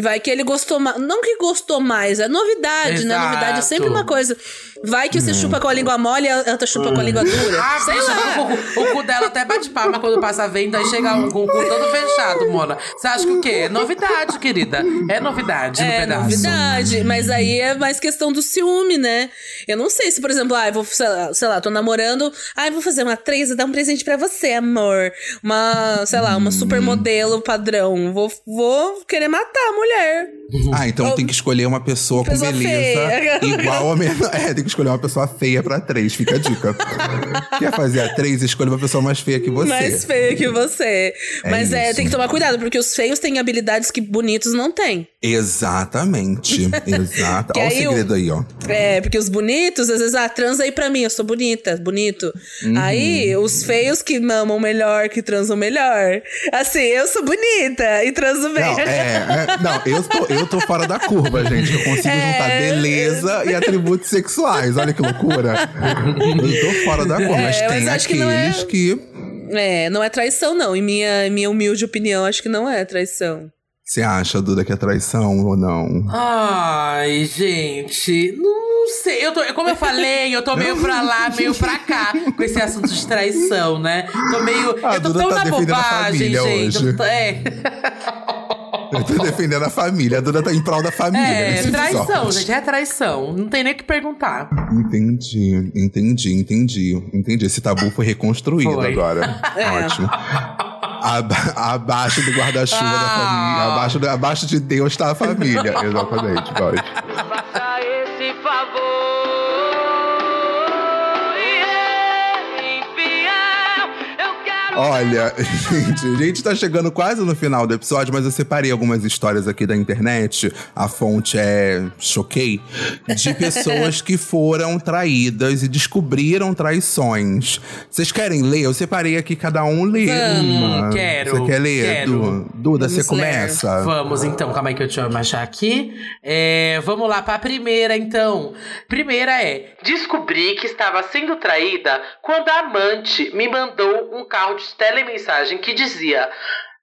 Vai que ele gostou mais. Não que gostou mais, é novidade, né? Exato. Novidade é sempre uma coisa. Vai que você chupa com a língua mole e a outra chupa com a língua dura. Ah, Sei lá. o, cu- o cu dela até bate palma quando passa a venda e chega um com o cu todo fechado, Mona. Você acha que o quê? É novidade, querida. É novidade no É pedaço. novidade, mas aí é mais questão do ciúme, né? Eu não sei se, por exemplo, ah, eu vou, sei lá, sei lá, tô namorando, ah, eu vou fazer uma três dar um presente pra você, amor. Uma, sei lá, uma supermodelo padrão. Vou, vou querer matar a mulher. Ah, então tem que escolher uma pessoa com Pessoa beleza feia. igual a menor. É, tem que escolher uma pessoa feia pra três, fica a dica. Quer fazer a três, escolha uma pessoa mais feia que você. Mais feia que você. É Mas é, isso. tem que tomar cuidado, porque os feios têm habilidades que bonitos não têm. Exatamente. Exato. Olha o- segredo aí, ó. É, porque os bonitos, às vezes, ah, transa aí pra mim, eu sou bonita, bonito. Uhum. Aí, os feios que mamam melhor, que transam melhor. Assim, eu sou bonita e transo bem. Não, é, é- não eu, tô, eu tô fora da curva, gente. Eu consigo É. juntar beleza e atributos sexuais. Olha que loucura. Eu tô fora da curva, mas É, mas tem que não é- aqueles que. É, não é traição, não. Em minha, minha humilde opinião, acho que não é traição. Você acha, Duda, que é traição ou não? Ai, gente, não sei. Eu tô, como eu falei, eu tô meio pra lá, meio pra cá com esse assunto de traição, né? Tô meio. A eu tô Duda tão tá na bobagem, família gente. hoje. Eu tô- é, Eu tô defendendo a família. A Duda tá em prol da família. é traição, episódio. gente. É traição. Não tem nem o que perguntar. Entendi, entendi, entendi. Entendi. Esse tabu foi reconstruído Foi. agora. É. Ótimo. Aba- abaixo do guarda-chuva da Ah. família. Abaixo, do- abaixo de Deus tá a família. Exatamente, pode. Faça esse favor. Olha, gente, a gente tá chegando quase no final do episódio, mas eu separei algumas histórias aqui da internet. A fonte é Choquei. De pessoas que foram traídas e descobriram traições. Vocês querem ler? Eu separei aqui, cada um lê uma. quero, Você quer ler? quero. Du- Duda, você começa? Vamos então, calma aí que eu deixa eu achar aqui. É, vamos lá pra primeira então. Primeira é: descobri que estava sendo traída quando a amante me mandou um carro de telemensagem que dizia.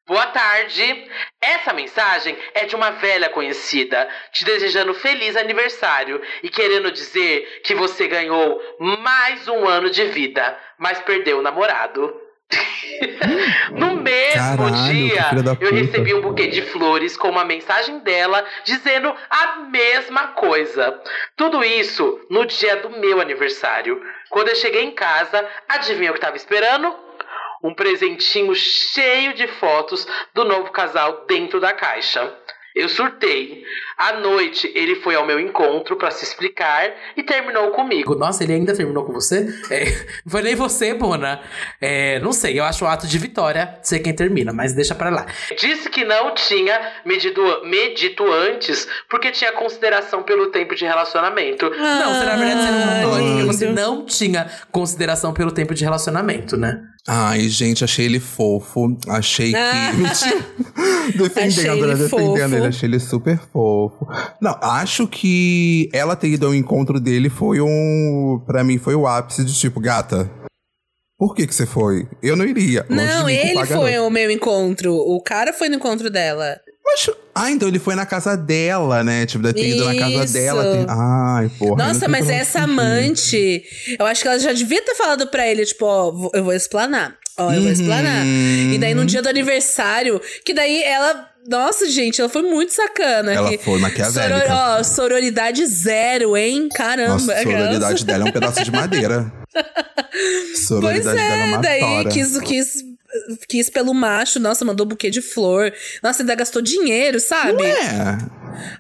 Boa tarde. Essa mensagem é de uma velha conhecida, te desejando feliz aniversário e querendo dizer que você ganhou mais um ano de vida, mas perdeu o namorado. no mesmo Caralho, dia, eu recebi um buquê de flores com uma mensagem dela dizendo a mesma coisa. Tudo isso no dia do meu aniversário. Quando eu cheguei em casa, adivinha o que estava esperando? Um presentinho cheio de fotos do novo casal dentro da caixa. Eu surtei. À noite, ele foi ao meu encontro pra se explicar e terminou comigo. Nossa, ele ainda terminou com você? É, não foi nem você, Bona. É, não sei, eu acho o ato de vitória ser quem termina, mas deixa pra lá. Disse que não tinha medido, medito antes porque tinha consideração pelo tempo de relacionamento. não, você na verdade você não antes porque você não tinha consideração pelo tempo de relacionamento, né? Ai, gente, achei ele fofo. Achei Ah. que. Mentira. defendendo, Achei né? Defendendo ele. Achei ele super fofo. Não, acho que ela ter ido ao encontro dele foi um. Pra mim, foi o ápice de tipo, gata. Por que que você foi? Eu não iria. Longe Não, ele foi garota. o meu encontro. O cara foi no encontro dela. Mas- Ah, então ele foi na casa dela, né? Tipo, deve ter ido na casa dela. ter- Ai, porra. Nossa, mas essa fugir. amante, eu acho que ela já devia ter falado pra ele, tipo, ó, eu vou explanar. Ó, eu vou explanar. Uhum. E daí no dia do aniversário, que daí ela. Nossa, gente, ela foi muito sacana. Ela foi maquiavélica. Soror- ó, sororidade zero, hein? Caramba. Nossa, a aquelas- sororidade dela é um pedaço de madeira. Pois Sororidade dela é é, uma daí tora. quis, quis, quis pelo macho, nossa, mandou buquê de flor. Nossa, ainda gastou dinheiro, sabe? É.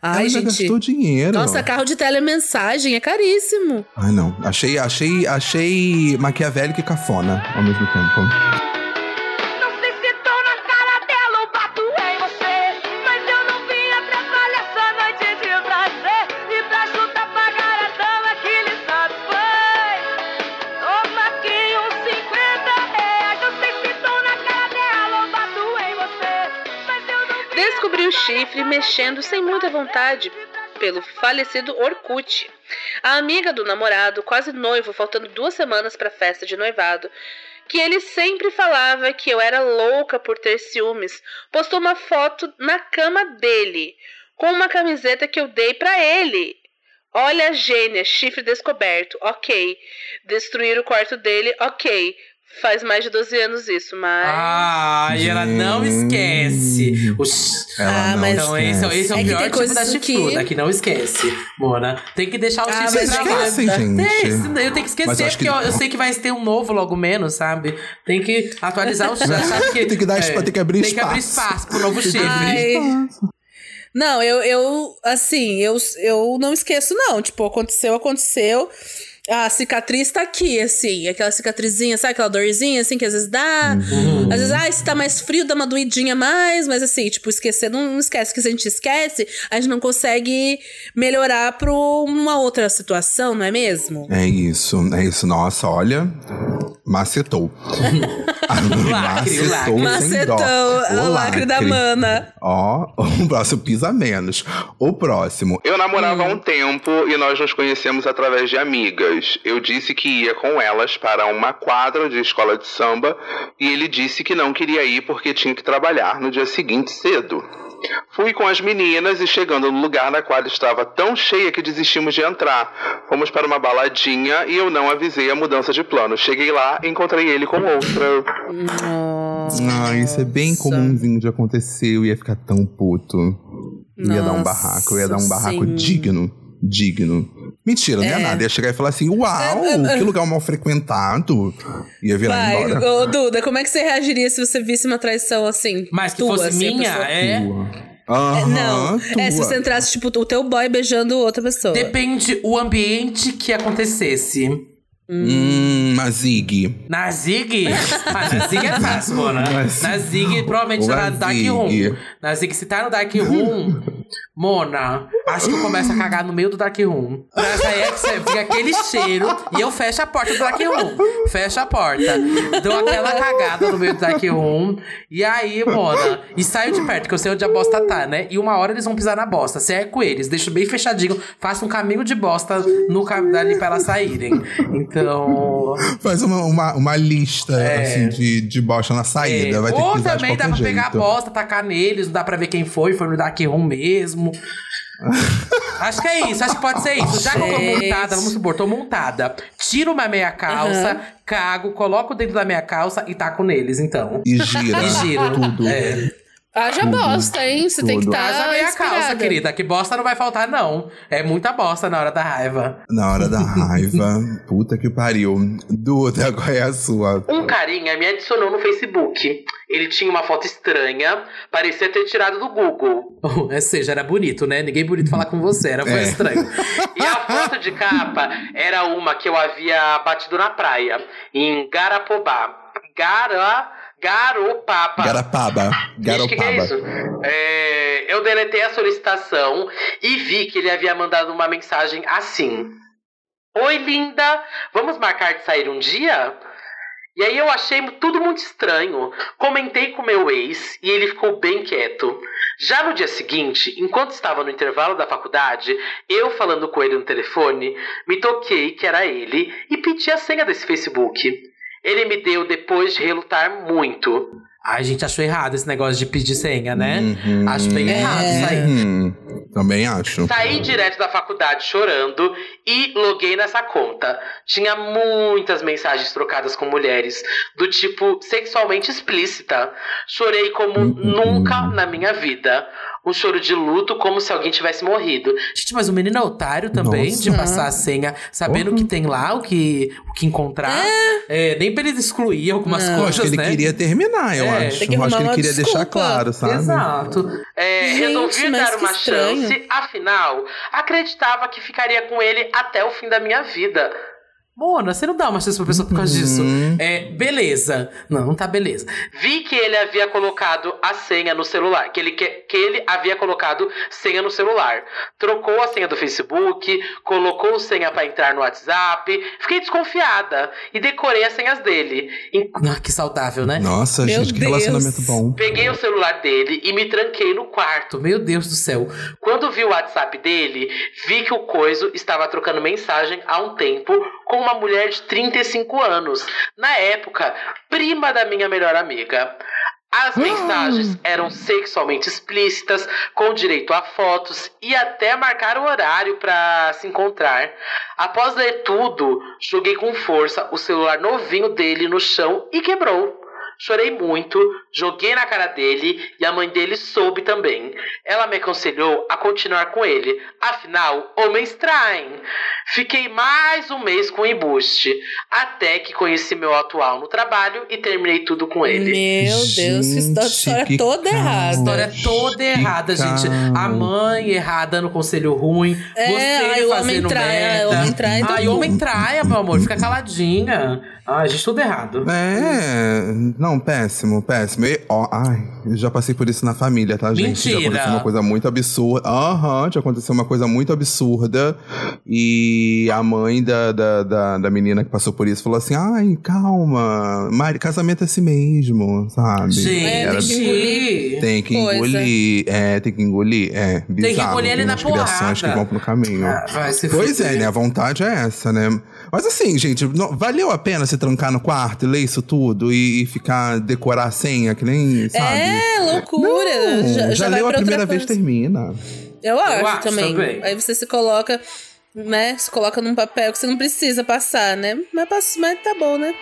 Ai, ela já gente. gastou dinheiro. Nossa, carro de telemensagem é caríssimo. Ai, não. Achei, achei, achei maquiavélico e cafona ao mesmo tempo. Mexendo sem muita vontade pelo falecido Orkut. A amiga do namorado, quase noivo, faltando duas semanas para a festa de noivado, que ele sempre falava que eu era louca por ter ciúmes, postou uma foto na cama dele, com uma camiseta que eu dei pra ele. Olha a gênia, chifre descoberto, ok. Destruir o quarto dele, ok. Faz mais de 12 anos isso, mas. Ah, e ela não esquece. Os... Ela Ah, não mas- Então esse, é- esse é o É que pior tipo da que- chifruda, que não esquece. Mona, tem que deixar o Ah, chifre mas é lá. Esquecem, gente. É, eu tenho que esquecer, acho que- porque eu, eu sei que vai ter um novo logo menos, sabe? Tem que atualizar o chifre. que, Tem que dar espa- tem que abrir Tem que abrir espaço. espaço pro novo chifre. Ai. Não, eu, eu, assim, eu, eu não esqueço, não. Tipo, aconteceu, aconteceu. A cicatriz tá aqui, assim. Aquela cicatrizinha, sabe? Aquela dorzinha, assim, que às vezes dá. Às vezes, ai, se tá mais frio, dá uma doidinha a mais. Mas, assim, tipo, esquecer, não, não esquece. Que se a gente esquece, a gente não consegue melhorar pra uma outra situação, não é mesmo? É isso, é isso. Nossa, olha. Macetou. lacre, o lacre. macetou sem dó. Macetou, o lacre da mana. Ó, o próximo pisa menos. O próximo. Eu namorava há um tempo e nós nos conhecemos através de amigas. Eu disse que ia com elas para uma quadra de escola de samba e ele disse que não queria ir porque tinha que trabalhar no dia seguinte cedo. Fui com as meninas e chegando no lugar na quadra estava tão cheia que desistimos de entrar. Fomos para uma baladinha e eu não avisei a mudança de plano. Cheguei lá e encontrei ele com outra. Ah, isso é bem Nossa. comumzinho de acontecer. Eu ia ficar tão puto. Eu ia dar um Nossa, barraco. Eu ia dar um barraco sim. digno. Digno. Mentira, não é É. nada. Ia chegar e falar assim: Uau, que lugar mal frequentado. Ia virar Vai, embora. ô, Duda, como é que você reagiria se você visse uma traição assim? Mas que tua, fosse assim, a minha, é. Aham, Não, é se tua. você entrasse, tipo, o teu boy beijando outra pessoa. Depende o ambiente que acontecesse. Hum, uma zig. Na Zig? Ah, na Zig é fácil. Mas- Na Zig, provavelmente tá no Dark. Room. Na Zig, se tá no Dark Room, Mona, acho que eu começo a cagar no meio do Dark Room. Essa aí é que você fica aquele cheiro e eu fecho a porta do Dark Room. Fecho a porta. Dou aquela cagada no meio do Dark Room. E aí, Mona, e saio de perto, que eu sei onde a bosta tá, né? E uma hora eles vão pisar na bosta. Cerco eles, deixo bem fechadinho, faço um caminho de bosta no caminho dali pra elas saírem. Então. Faz uma, uma, uma lista, É. assim, de, de bosta na saída. É, Vai ter Ou que pisar também dá pra pegar a jeito. bosta, tacar neles, não dá pra ver quem foi, foi no Dark Room mesmo. Acho que é isso, acho que pode ser isso. Já que eu tô montada, vamos supor, tô montada. Tiro uma meia calça, Aham. cago, coloco dentro da meia calça e taco neles, então. E gira. E giro. Tudo. É. Haja bosta, hein? Você tem que tudo. estar. Haja meia calça, querida, que bosta não vai faltar, não. É muita bosta na hora da raiva. Na hora da raiva. Puta que pariu. Duda, qual é a sua? Um carinha me adicionou no Facebook. Ele tinha uma foto estranha, parecia ter tirado do Google. Ou seja, era bonito, né? Ninguém bonito falar com você, era foi É. estranho. E a foto de capa era uma que eu havia batido na praia, em Garapobá. Gara... Garopaba. Garapaba. Vixe, que que é Garopaba. isso? É, eu deletei a solicitação e vi que ele havia mandado uma mensagem assim: Oi, linda, vamos marcar de sair um dia? E aí eu achei tudo muito estranho. Comentei com meu ex e ele ficou bem quieto. Já no dia seguinte, enquanto estava no intervalo da faculdade, eu falando com ele no telefone, me toquei que era ele e pedi a senha desse Facebook. Ele me deu depois de relutar muito. Ai, gente, achou errado esse negócio de pedir senha, né? Uhum. Acho bem errado isso aí. Hum, também acho. Saí direto da faculdade chorando e loguei nessa conta. Tinha muitas mensagens trocadas com mulheres, do tipo sexualmente explícita. Chorei como nunca na minha vida. Um choro de luto, como se alguém tivesse morrido. Gente, mas o menino é otário também Nossa. de passar a senha, sabendo o que tem lá, o que, o que encontrar. É, nem pra ele excluir algumas Não. Eu coisas, acho que ele né? queria terminar, eu É, acho. que eu acho que ele queria deixar desculpa. claro, sabe? Exato. É, Gente, resolvi mas dar uma estranho. chance, afinal, acreditava que ficaria com ele até o fim da minha vida. Mona, você não dá uma chance pra pessoa por causa disso. Uhum. É, beleza. Não, não tá beleza. Vi que ele havia colocado a senha no celular. Que ele, que, que ele havia colocado senha no celular. Trocou a senha do Facebook, colocou senha pra entrar no WhatsApp. Fiquei desconfiada e decorei as senhas dele. Em- Ah, que saudável, né? Nossa, Meu gente, que Deus. relacionamento bom. Peguei o celular dele e me tranquei no quarto. Meu Deus do céu. Quando vi o WhatsApp dele, vi que o Coiso estava trocando mensagem há um tempo com uma mulher de 35 anos. Na época, prima da minha melhor amiga. As mensagens eram sexualmente explícitas, com direito a fotos e até marcar o horário para se encontrar. Após ler tudo, joguei com força o celular novinho dele no chão e quebrou. Chorei muito, joguei na cara dele e a mãe dele soube também. Ela me aconselhou a continuar com ele, afinal, homens traem. Fiquei mais um mês com o embuste, até que conheci meu atual no trabalho e terminei tudo com ele. Meu Deus, que história, Gente, história que toda calma. errada. História toda errada, gente. A mãe errada dando conselho ruim. É, você ai, o homem fazendo trai, merda. é, o homem trai, Ai, homem traia, meu amor. Fica caladinha. Ai, gente, tudo errado. É, não, péssimo, péssimo. E, ó, ai, eu já passei por isso na família, tá, gente? Já Mentira. aconteceu uma coisa muito absurda. Aham, já aconteceu uma coisa muito absurda. E a mãe da, da, da, da menina que passou por isso falou assim: ai, calma, Mari, casamento é assim mesmo, sabe? Gente, É, tem que engolir. Tem que Coisa. engolir, é, tem que engolir, é, bizarro. engolir ele na criações que porrada. vão pro caminho. Ah, vai se Pois é, né? A vontade é essa, né? Mas assim, gente, não- valeu a pena se trancar no quarto e ler isso tudo e, e ficar decorar a senha, que nem, sabe? É, loucura. Não, já, já vai leu a primeira vez, coisa. termina. Eu acho, acho também. também. Aí você se coloca, né? Se coloca num papel que você não precisa passar, né? Mas, mas tá bom, né?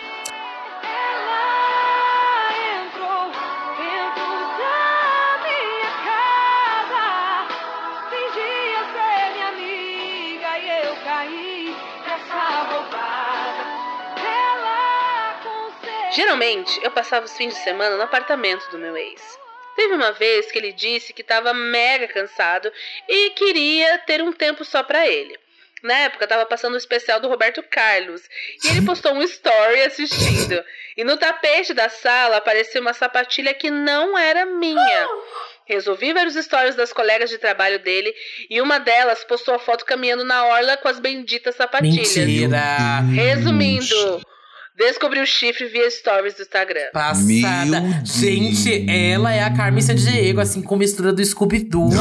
Geralmente, eu passava os fins de semana no apartamento do meu ex. Teve uma vez que ele disse que estava mega cansado e queria ter um tempo só pra ele. Na época, tava passando o especial do Roberto Carlos e ele postou um story assistindo. E no tapete da sala apareceu uma sapatilha que não era minha. Resolvi ver os stories das colegas de trabalho dele e uma delas postou a foto caminhando na orla com as benditas sapatilhas. Mentira. Resumindo, descobri o chifre via stories do Instagram. Passada. Meu Gente, Deus. ela é a Carmícia Diego, assim, com mistura do Scooby-Doo.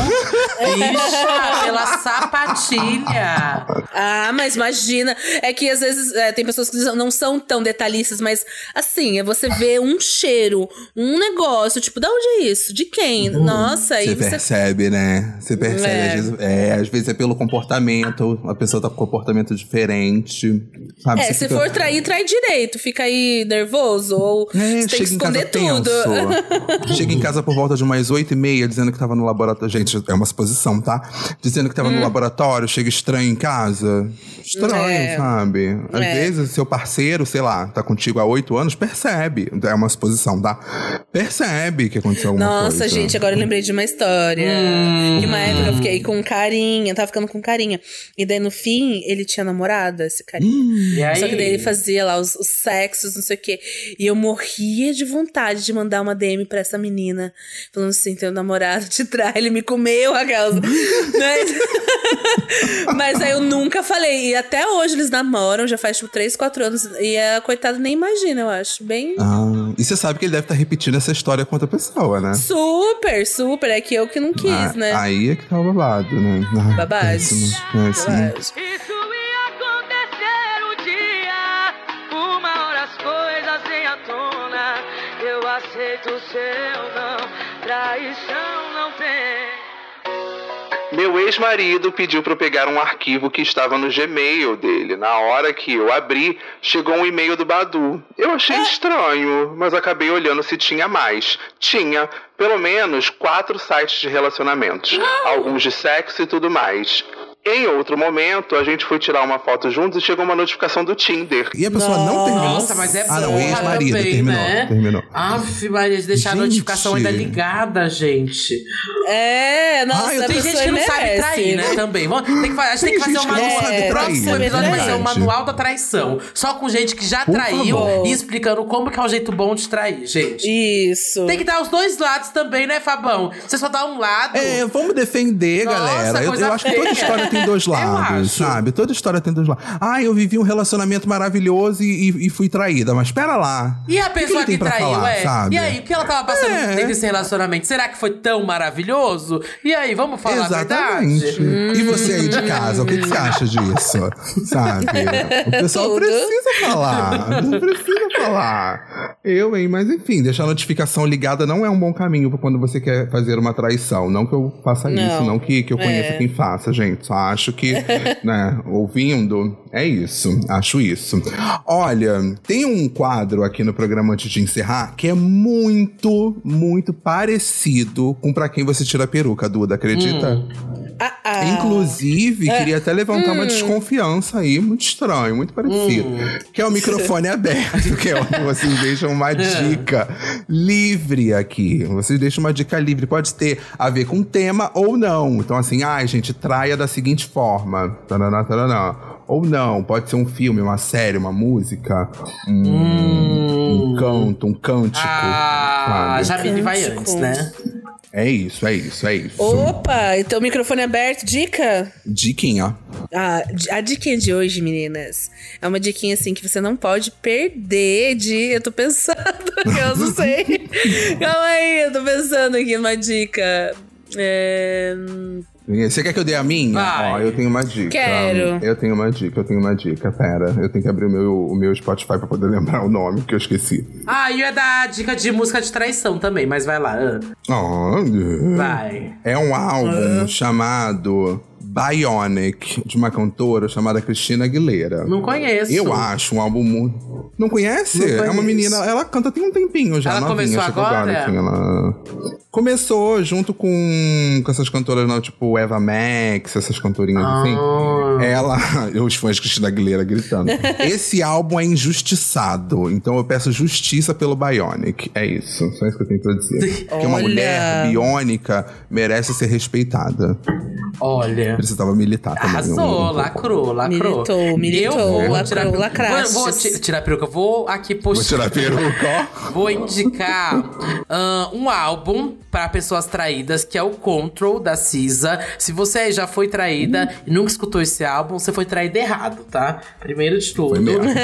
Bicha, pela sapatilha. Ah, mas imagina. É que às vezes é, tem pessoas que não são tão detalhistas, mas assim, é você vê um cheiro, um negócio, tipo, da onde é isso? De quem? Nossa, aí Você você. percebe, né? Você percebe. É. Às, vezes, é, às vezes é pelo comportamento, a pessoa tá com comportamento diferente. Sabe? É, Você se fica- for trair, trai direito. Fica aí nervoso ou É, você tem que chega em casa esconder tudo. chega em casa por volta de umas oito e meia, dizendo que tava no laboratório. Gente, é uma suposição, tá? Dizendo que tava Hum. no laboratório, chega estranho em casa. Estranho, É. sabe? Às É. vezes, seu parceiro, sei lá, tá contigo há oito anos, percebe. É uma suposição, tá? Percebe que aconteceu alguma Nossa, coisa. gente, agora eu lembrei de uma história. Hum. De uma época eu fiquei com carinha, tava ficando com carinha. E daí no fim, ele tinha namorada, esse carinha. E aí? Só que daí ele fazia lá os, os sexos, não sei o quê. E eu morria de vontade de mandar uma DM pra essa menina. Falando assim, teu namorado te trai, ele me comeu, aquelas. Mas... Mas aí eu nunca falei. E até hoje eles namoram, já faz tipo 3, 4 anos. E a coitada nem imagina, eu acho. Bem. Ah, e você sabe que ele deve estar repetindo essa história com outra pessoa, né? Super, super. É que eu que não quis, Ah, né? Aí é que tá o babado, né? Ai, Babagem. péssimo. Seu não. Traição não tem. Meu ex-marido pediu para eu pegar um arquivo que estava no Gmail dele. Na hora que eu abri, chegou um e-mail do Badu. Eu achei estranho, mas acabei olhando se tinha mais. Tinha, pelo menos, quatro sites de relacionamentos. Alguns de sexo e tudo mais. Em outro momento, a gente foi tirar uma foto juntos e chegou uma notificação do Tinder. E a pessoa não terminou. Nossa, mas é Ah, não, porra ex-marido, também, terminou, né? terminou. Aff, Maria, de deixar a Gente. notificação ainda ligada, gente. É, nossa, Ah, eu a tenho Tem gente que não sabe merece. trair, né? Também. Vamos, tem que, a gente tem que fazer um manual. o próximo trair, é episódio vai ser o verdade. manual da traição. Só com gente que já Por traiu favor. e explicando como que é o jeito bom de trair, gente. Isso. Tem que dar os dois lados também, né, Fabão? Você só dá um lado. É, vamos defender, Nossa, galera. Eu, coisa eu acho que toda história tem dois Eu lados, sabe? Toda história tem dois lados. Ah, eu vivi um relacionamento maravilhoso e, e- e fui traída, mas pera lá. E a que pessoa tem que, pra traiu, falar, é? sabe? E aí, o que ela tava passando É. dentro desse relacionamento? Será que foi tão maravilhoso? E aí, vamos falar Exatamente. a verdade? E você aí de casa, o que, que você acha disso? Sabe? O pessoal Tudo. precisa falar. Não precisa falar. Eu, hein? Mas enfim, deixar a notificação ligada não é um bom caminho pra quando você quer fazer uma traição. Não que eu faça Não. isso, não que, que eu conheça É. quem faça, gente. Só acho que, né, ouvindo, é isso. Acho isso. Olha, tem um quadro aqui no programa antes de encerrar que é muito, muito parecido com Pra Quem Você Tira a Peruca, Duda, acredita? Ah, ah. Inclusive, queria até levantar uma desconfiança aí, muito estranho, muito parecido. Que é o microfone aberto, que é onde vocês deixam uma dica livre aqui. Vocês deixam uma dica livre, pode ter a ver com o tema ou não. Então, assim, ai, gente, traia da seguinte forma. Taraná, taraná. Ou não, pode ser um filme, uma série, uma música, um, um canto, um cântico. Ah, sabe? Jamile vai Cântico. antes, né? É isso, é isso, é isso. Opa, então microfone aberto, dica? Diquinha. Ah, a diquinha de hoje, meninas, é uma diquinha assim que você não pode perder de. Eu tô pensando, eu não sei. Calma aí, eu tô pensando aqui numa dica. É... Você quer que eu dê a minha? Vai. Ó, eu tenho uma dica. Quero. Eu tenho uma dica, eu tenho uma dica. Pera, eu tenho que abrir o meu, o meu Spotify pra poder lembrar o nome, que eu esqueci. Ah, e ia dar dica de música de traição também, mas vai lá. ah, Oh, Vai. é um Ah. álbum chamado Bionic, de uma cantora chamada Cristina Aguilera. Não conheço. Eu acho um álbum muito. Não conhece? Não É uma menina. Ela canta tem um tempinho já, Ela novinha. começou agora? assim, ela... Começou junto com, com essas cantoras, não, tipo Eva Max, essas cantorinhas assim. Ah. Ela, os fãs de Cristina Aguilera gritando. Esse álbum é injustiçado, então eu peço justiça pelo Bionic. É isso, só isso que eu tenho pra dizer. Porque uma mulher biônica merece ser respeitada. Olha. Precisava militar também. Arrasou, um- um- lacrou, lacrou. Militou, militou, Eu vou lacrou, tirar. Vou, vou ti- tirar a peruca. Vou aqui Vou postar. tirar a peruca, ó. Vou indicar ahn, um álbum para pessoas traídas, que é o Control, da Cisa. Se você já foi traída e nunca escutou esse álbum, você foi traída errado, tá? Primeiro de tudo.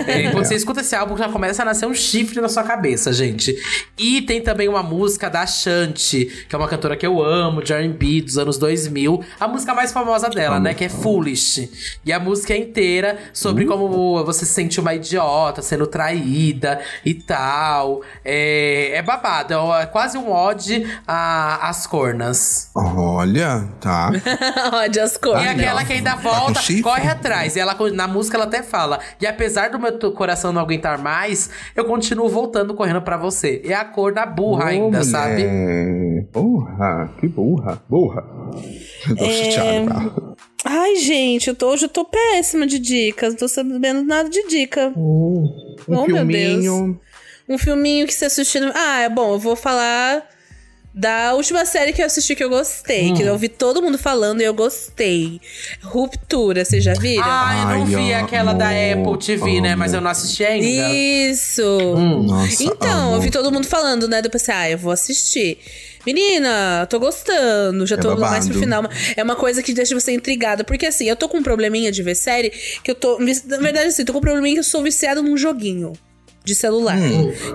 É, quando você escuta esse álbum, já começa a nascer um chifre na sua cabeça, gente. E tem também uma música da Shanti, que é uma cantora que eu amo, de R&B, dos anos 2000. A música mais famosa dela, né? Que é Foolish. E a música é inteira sobre como você se sente uma idiota, sendo traída e tal. É, é babado, é quase um ode a- às cornas. Olha, tá. Olha as cores. E aquela que ainda volta, corre atrás. E ela, na música ela até fala: E apesar do meu coração não aguentar mais, eu continuo voltando correndo pra você. É a cor da burra Ô, ainda, mulher. sabe? Porra, que burra. Burra. Eu tô É, chateado. Ai, gente, eu tô, hoje eu tô péssima de dicas. Não tô sabendo nada de dica. Um Oh, meu filminho. Um filminho que você assistiu. no- Ah, é bom, eu vou falar da última série que eu assisti que eu gostei. Hum. Que eu ouvi todo mundo falando e eu gostei. Ruptura, vocês já viram? Ah, eu não Ai, vi amo, aquela da Apple TV, né? Mas eu não assisti ainda. Isso! Nossa, Então, amo. eu vi todo mundo falando, né? Depois pensei, ah, eu vou assistir. Menina, tô gostando, já É tô mais pro final. É uma coisa que deixa você intrigada. Porque assim, eu tô com um probleminha de ver série, que eu tô. Na verdade, assim, tô com um probleminha que eu sou viciada num joguinho de celular.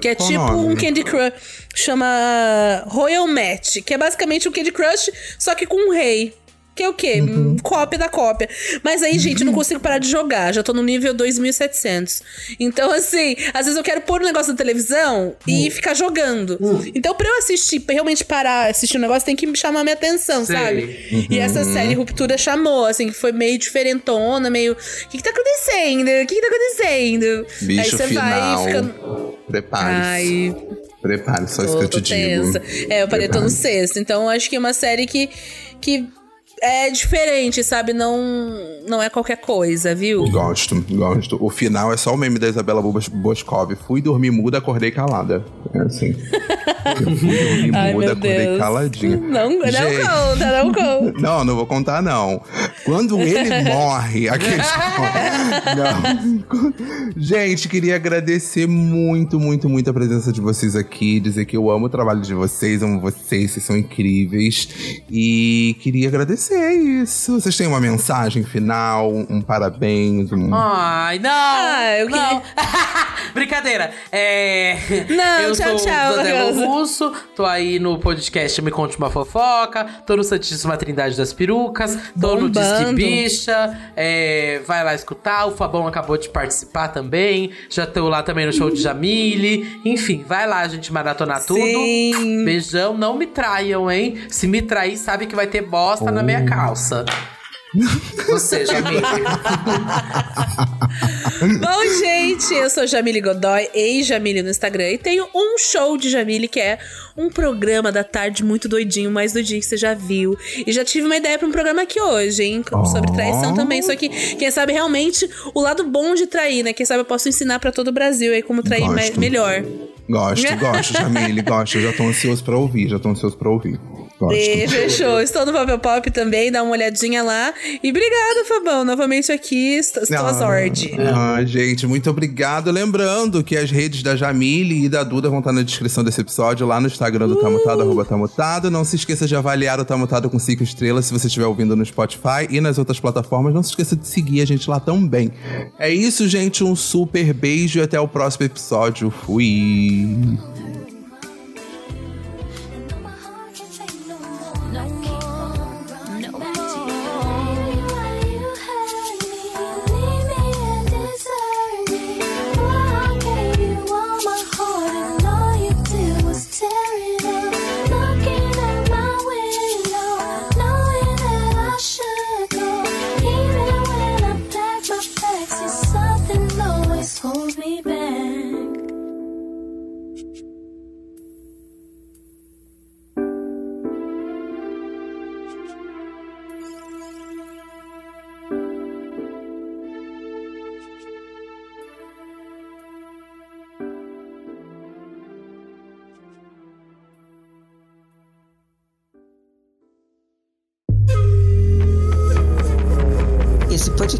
que é Hum, tipo nome? um Candy Crush. Chama Royal Match, que é basicamente um Candy Crush, só que com um rei. Que é o quê? Uhum. Hum, Cópia da cópia. Mas aí, gente, eu não consigo parar de jogar. Já tô no nível 2700. Então, assim, às vezes eu quero pôr o negócio na televisão e ficar jogando. Então, pra eu assistir, pra realmente parar, assistir o negócio, tem que chamar minha atenção, Sei. sabe? E essa série Ruptura chamou, assim, que foi meio diferentona, meio. O que, que tá acontecendo? O que, que tá acontecendo? Bicho aí você final. vai ficando. Prepare-se. Ai, Prepare, só isso tô, que eu te digo. tensa. É, eu parei, tô no sexto. Então, eu acho que é uma série que. que é diferente, sabe? Não, não é qualquer coisa, viu? Gosto, gosto. O final é só o meme da Isabela Bos- Boscov. Fui dormir muda, acordei calada. É assim. Eu fui dormir Ai, muda, acordei Deus. caladinha. Não, não Gente, conta, não conta. Não, não vou contar, não. Quando ele morre, a questão. Não. Gente, queria agradecer muito, muito, muito a presença de vocês aqui. Dizer que eu amo o trabalho de vocês, amo vocês, vocês são incríveis. E queria agradecer isso. Vocês têm uma mensagem final, um parabéns, um. Ai, não! Ah, eu não. Brincadeira. É. Não, eu tchau, sou tchau, o Danilo. Russo, tô aí no podcast Me Conte Uma Fofoca, tô no Santíssima Trindade das Perucas, tô no Disque Bombando. Bicha, é, vai lá escutar, o Fabão acabou de participar também, já tô lá também no show de Jamile, enfim, vai lá, gente, maratonar tudo. Sim. Beijão, não me traiam, hein? Se me trair, sabe que vai ter bosta na minha calça. Você, Jamile. Bom, gente, eu sou Jamile Godoy, ex-Jamile no Instagram. E tenho um show de Jamile, que é um programa da tarde muito doidinho, mais doidinho que você já viu. E já tive uma ideia pra um programa aqui hoje, hein? Sobre traição também. Só que, quem sabe, realmente, o lado bom de trair, né? Quem sabe eu posso ensinar pra todo o Brasil aí como trair me- melhor. Gosto, gosto, Jamile, gosto. Eu já tô ansioso pra ouvir, já tô ansioso pra ouvir. E fechou. Estou no Papel Pop também, dá uma olhadinha lá. E obrigada, Fabão. Novamente aqui, estou, às ordens. Ah, gente, muito obrigado. Lembrando que as redes da Jamile e da Duda vão estar na descrição desse episódio, lá no Instagram do Tamutado, arroba Tamutado. Não se esqueça de avaliar o Tamutado com 5 estrelas se você estiver ouvindo no Spotify e nas outras plataformas. Não se esqueça de seguir a gente lá também. É isso, gente. Um super beijo e até o próximo episódio. Fui!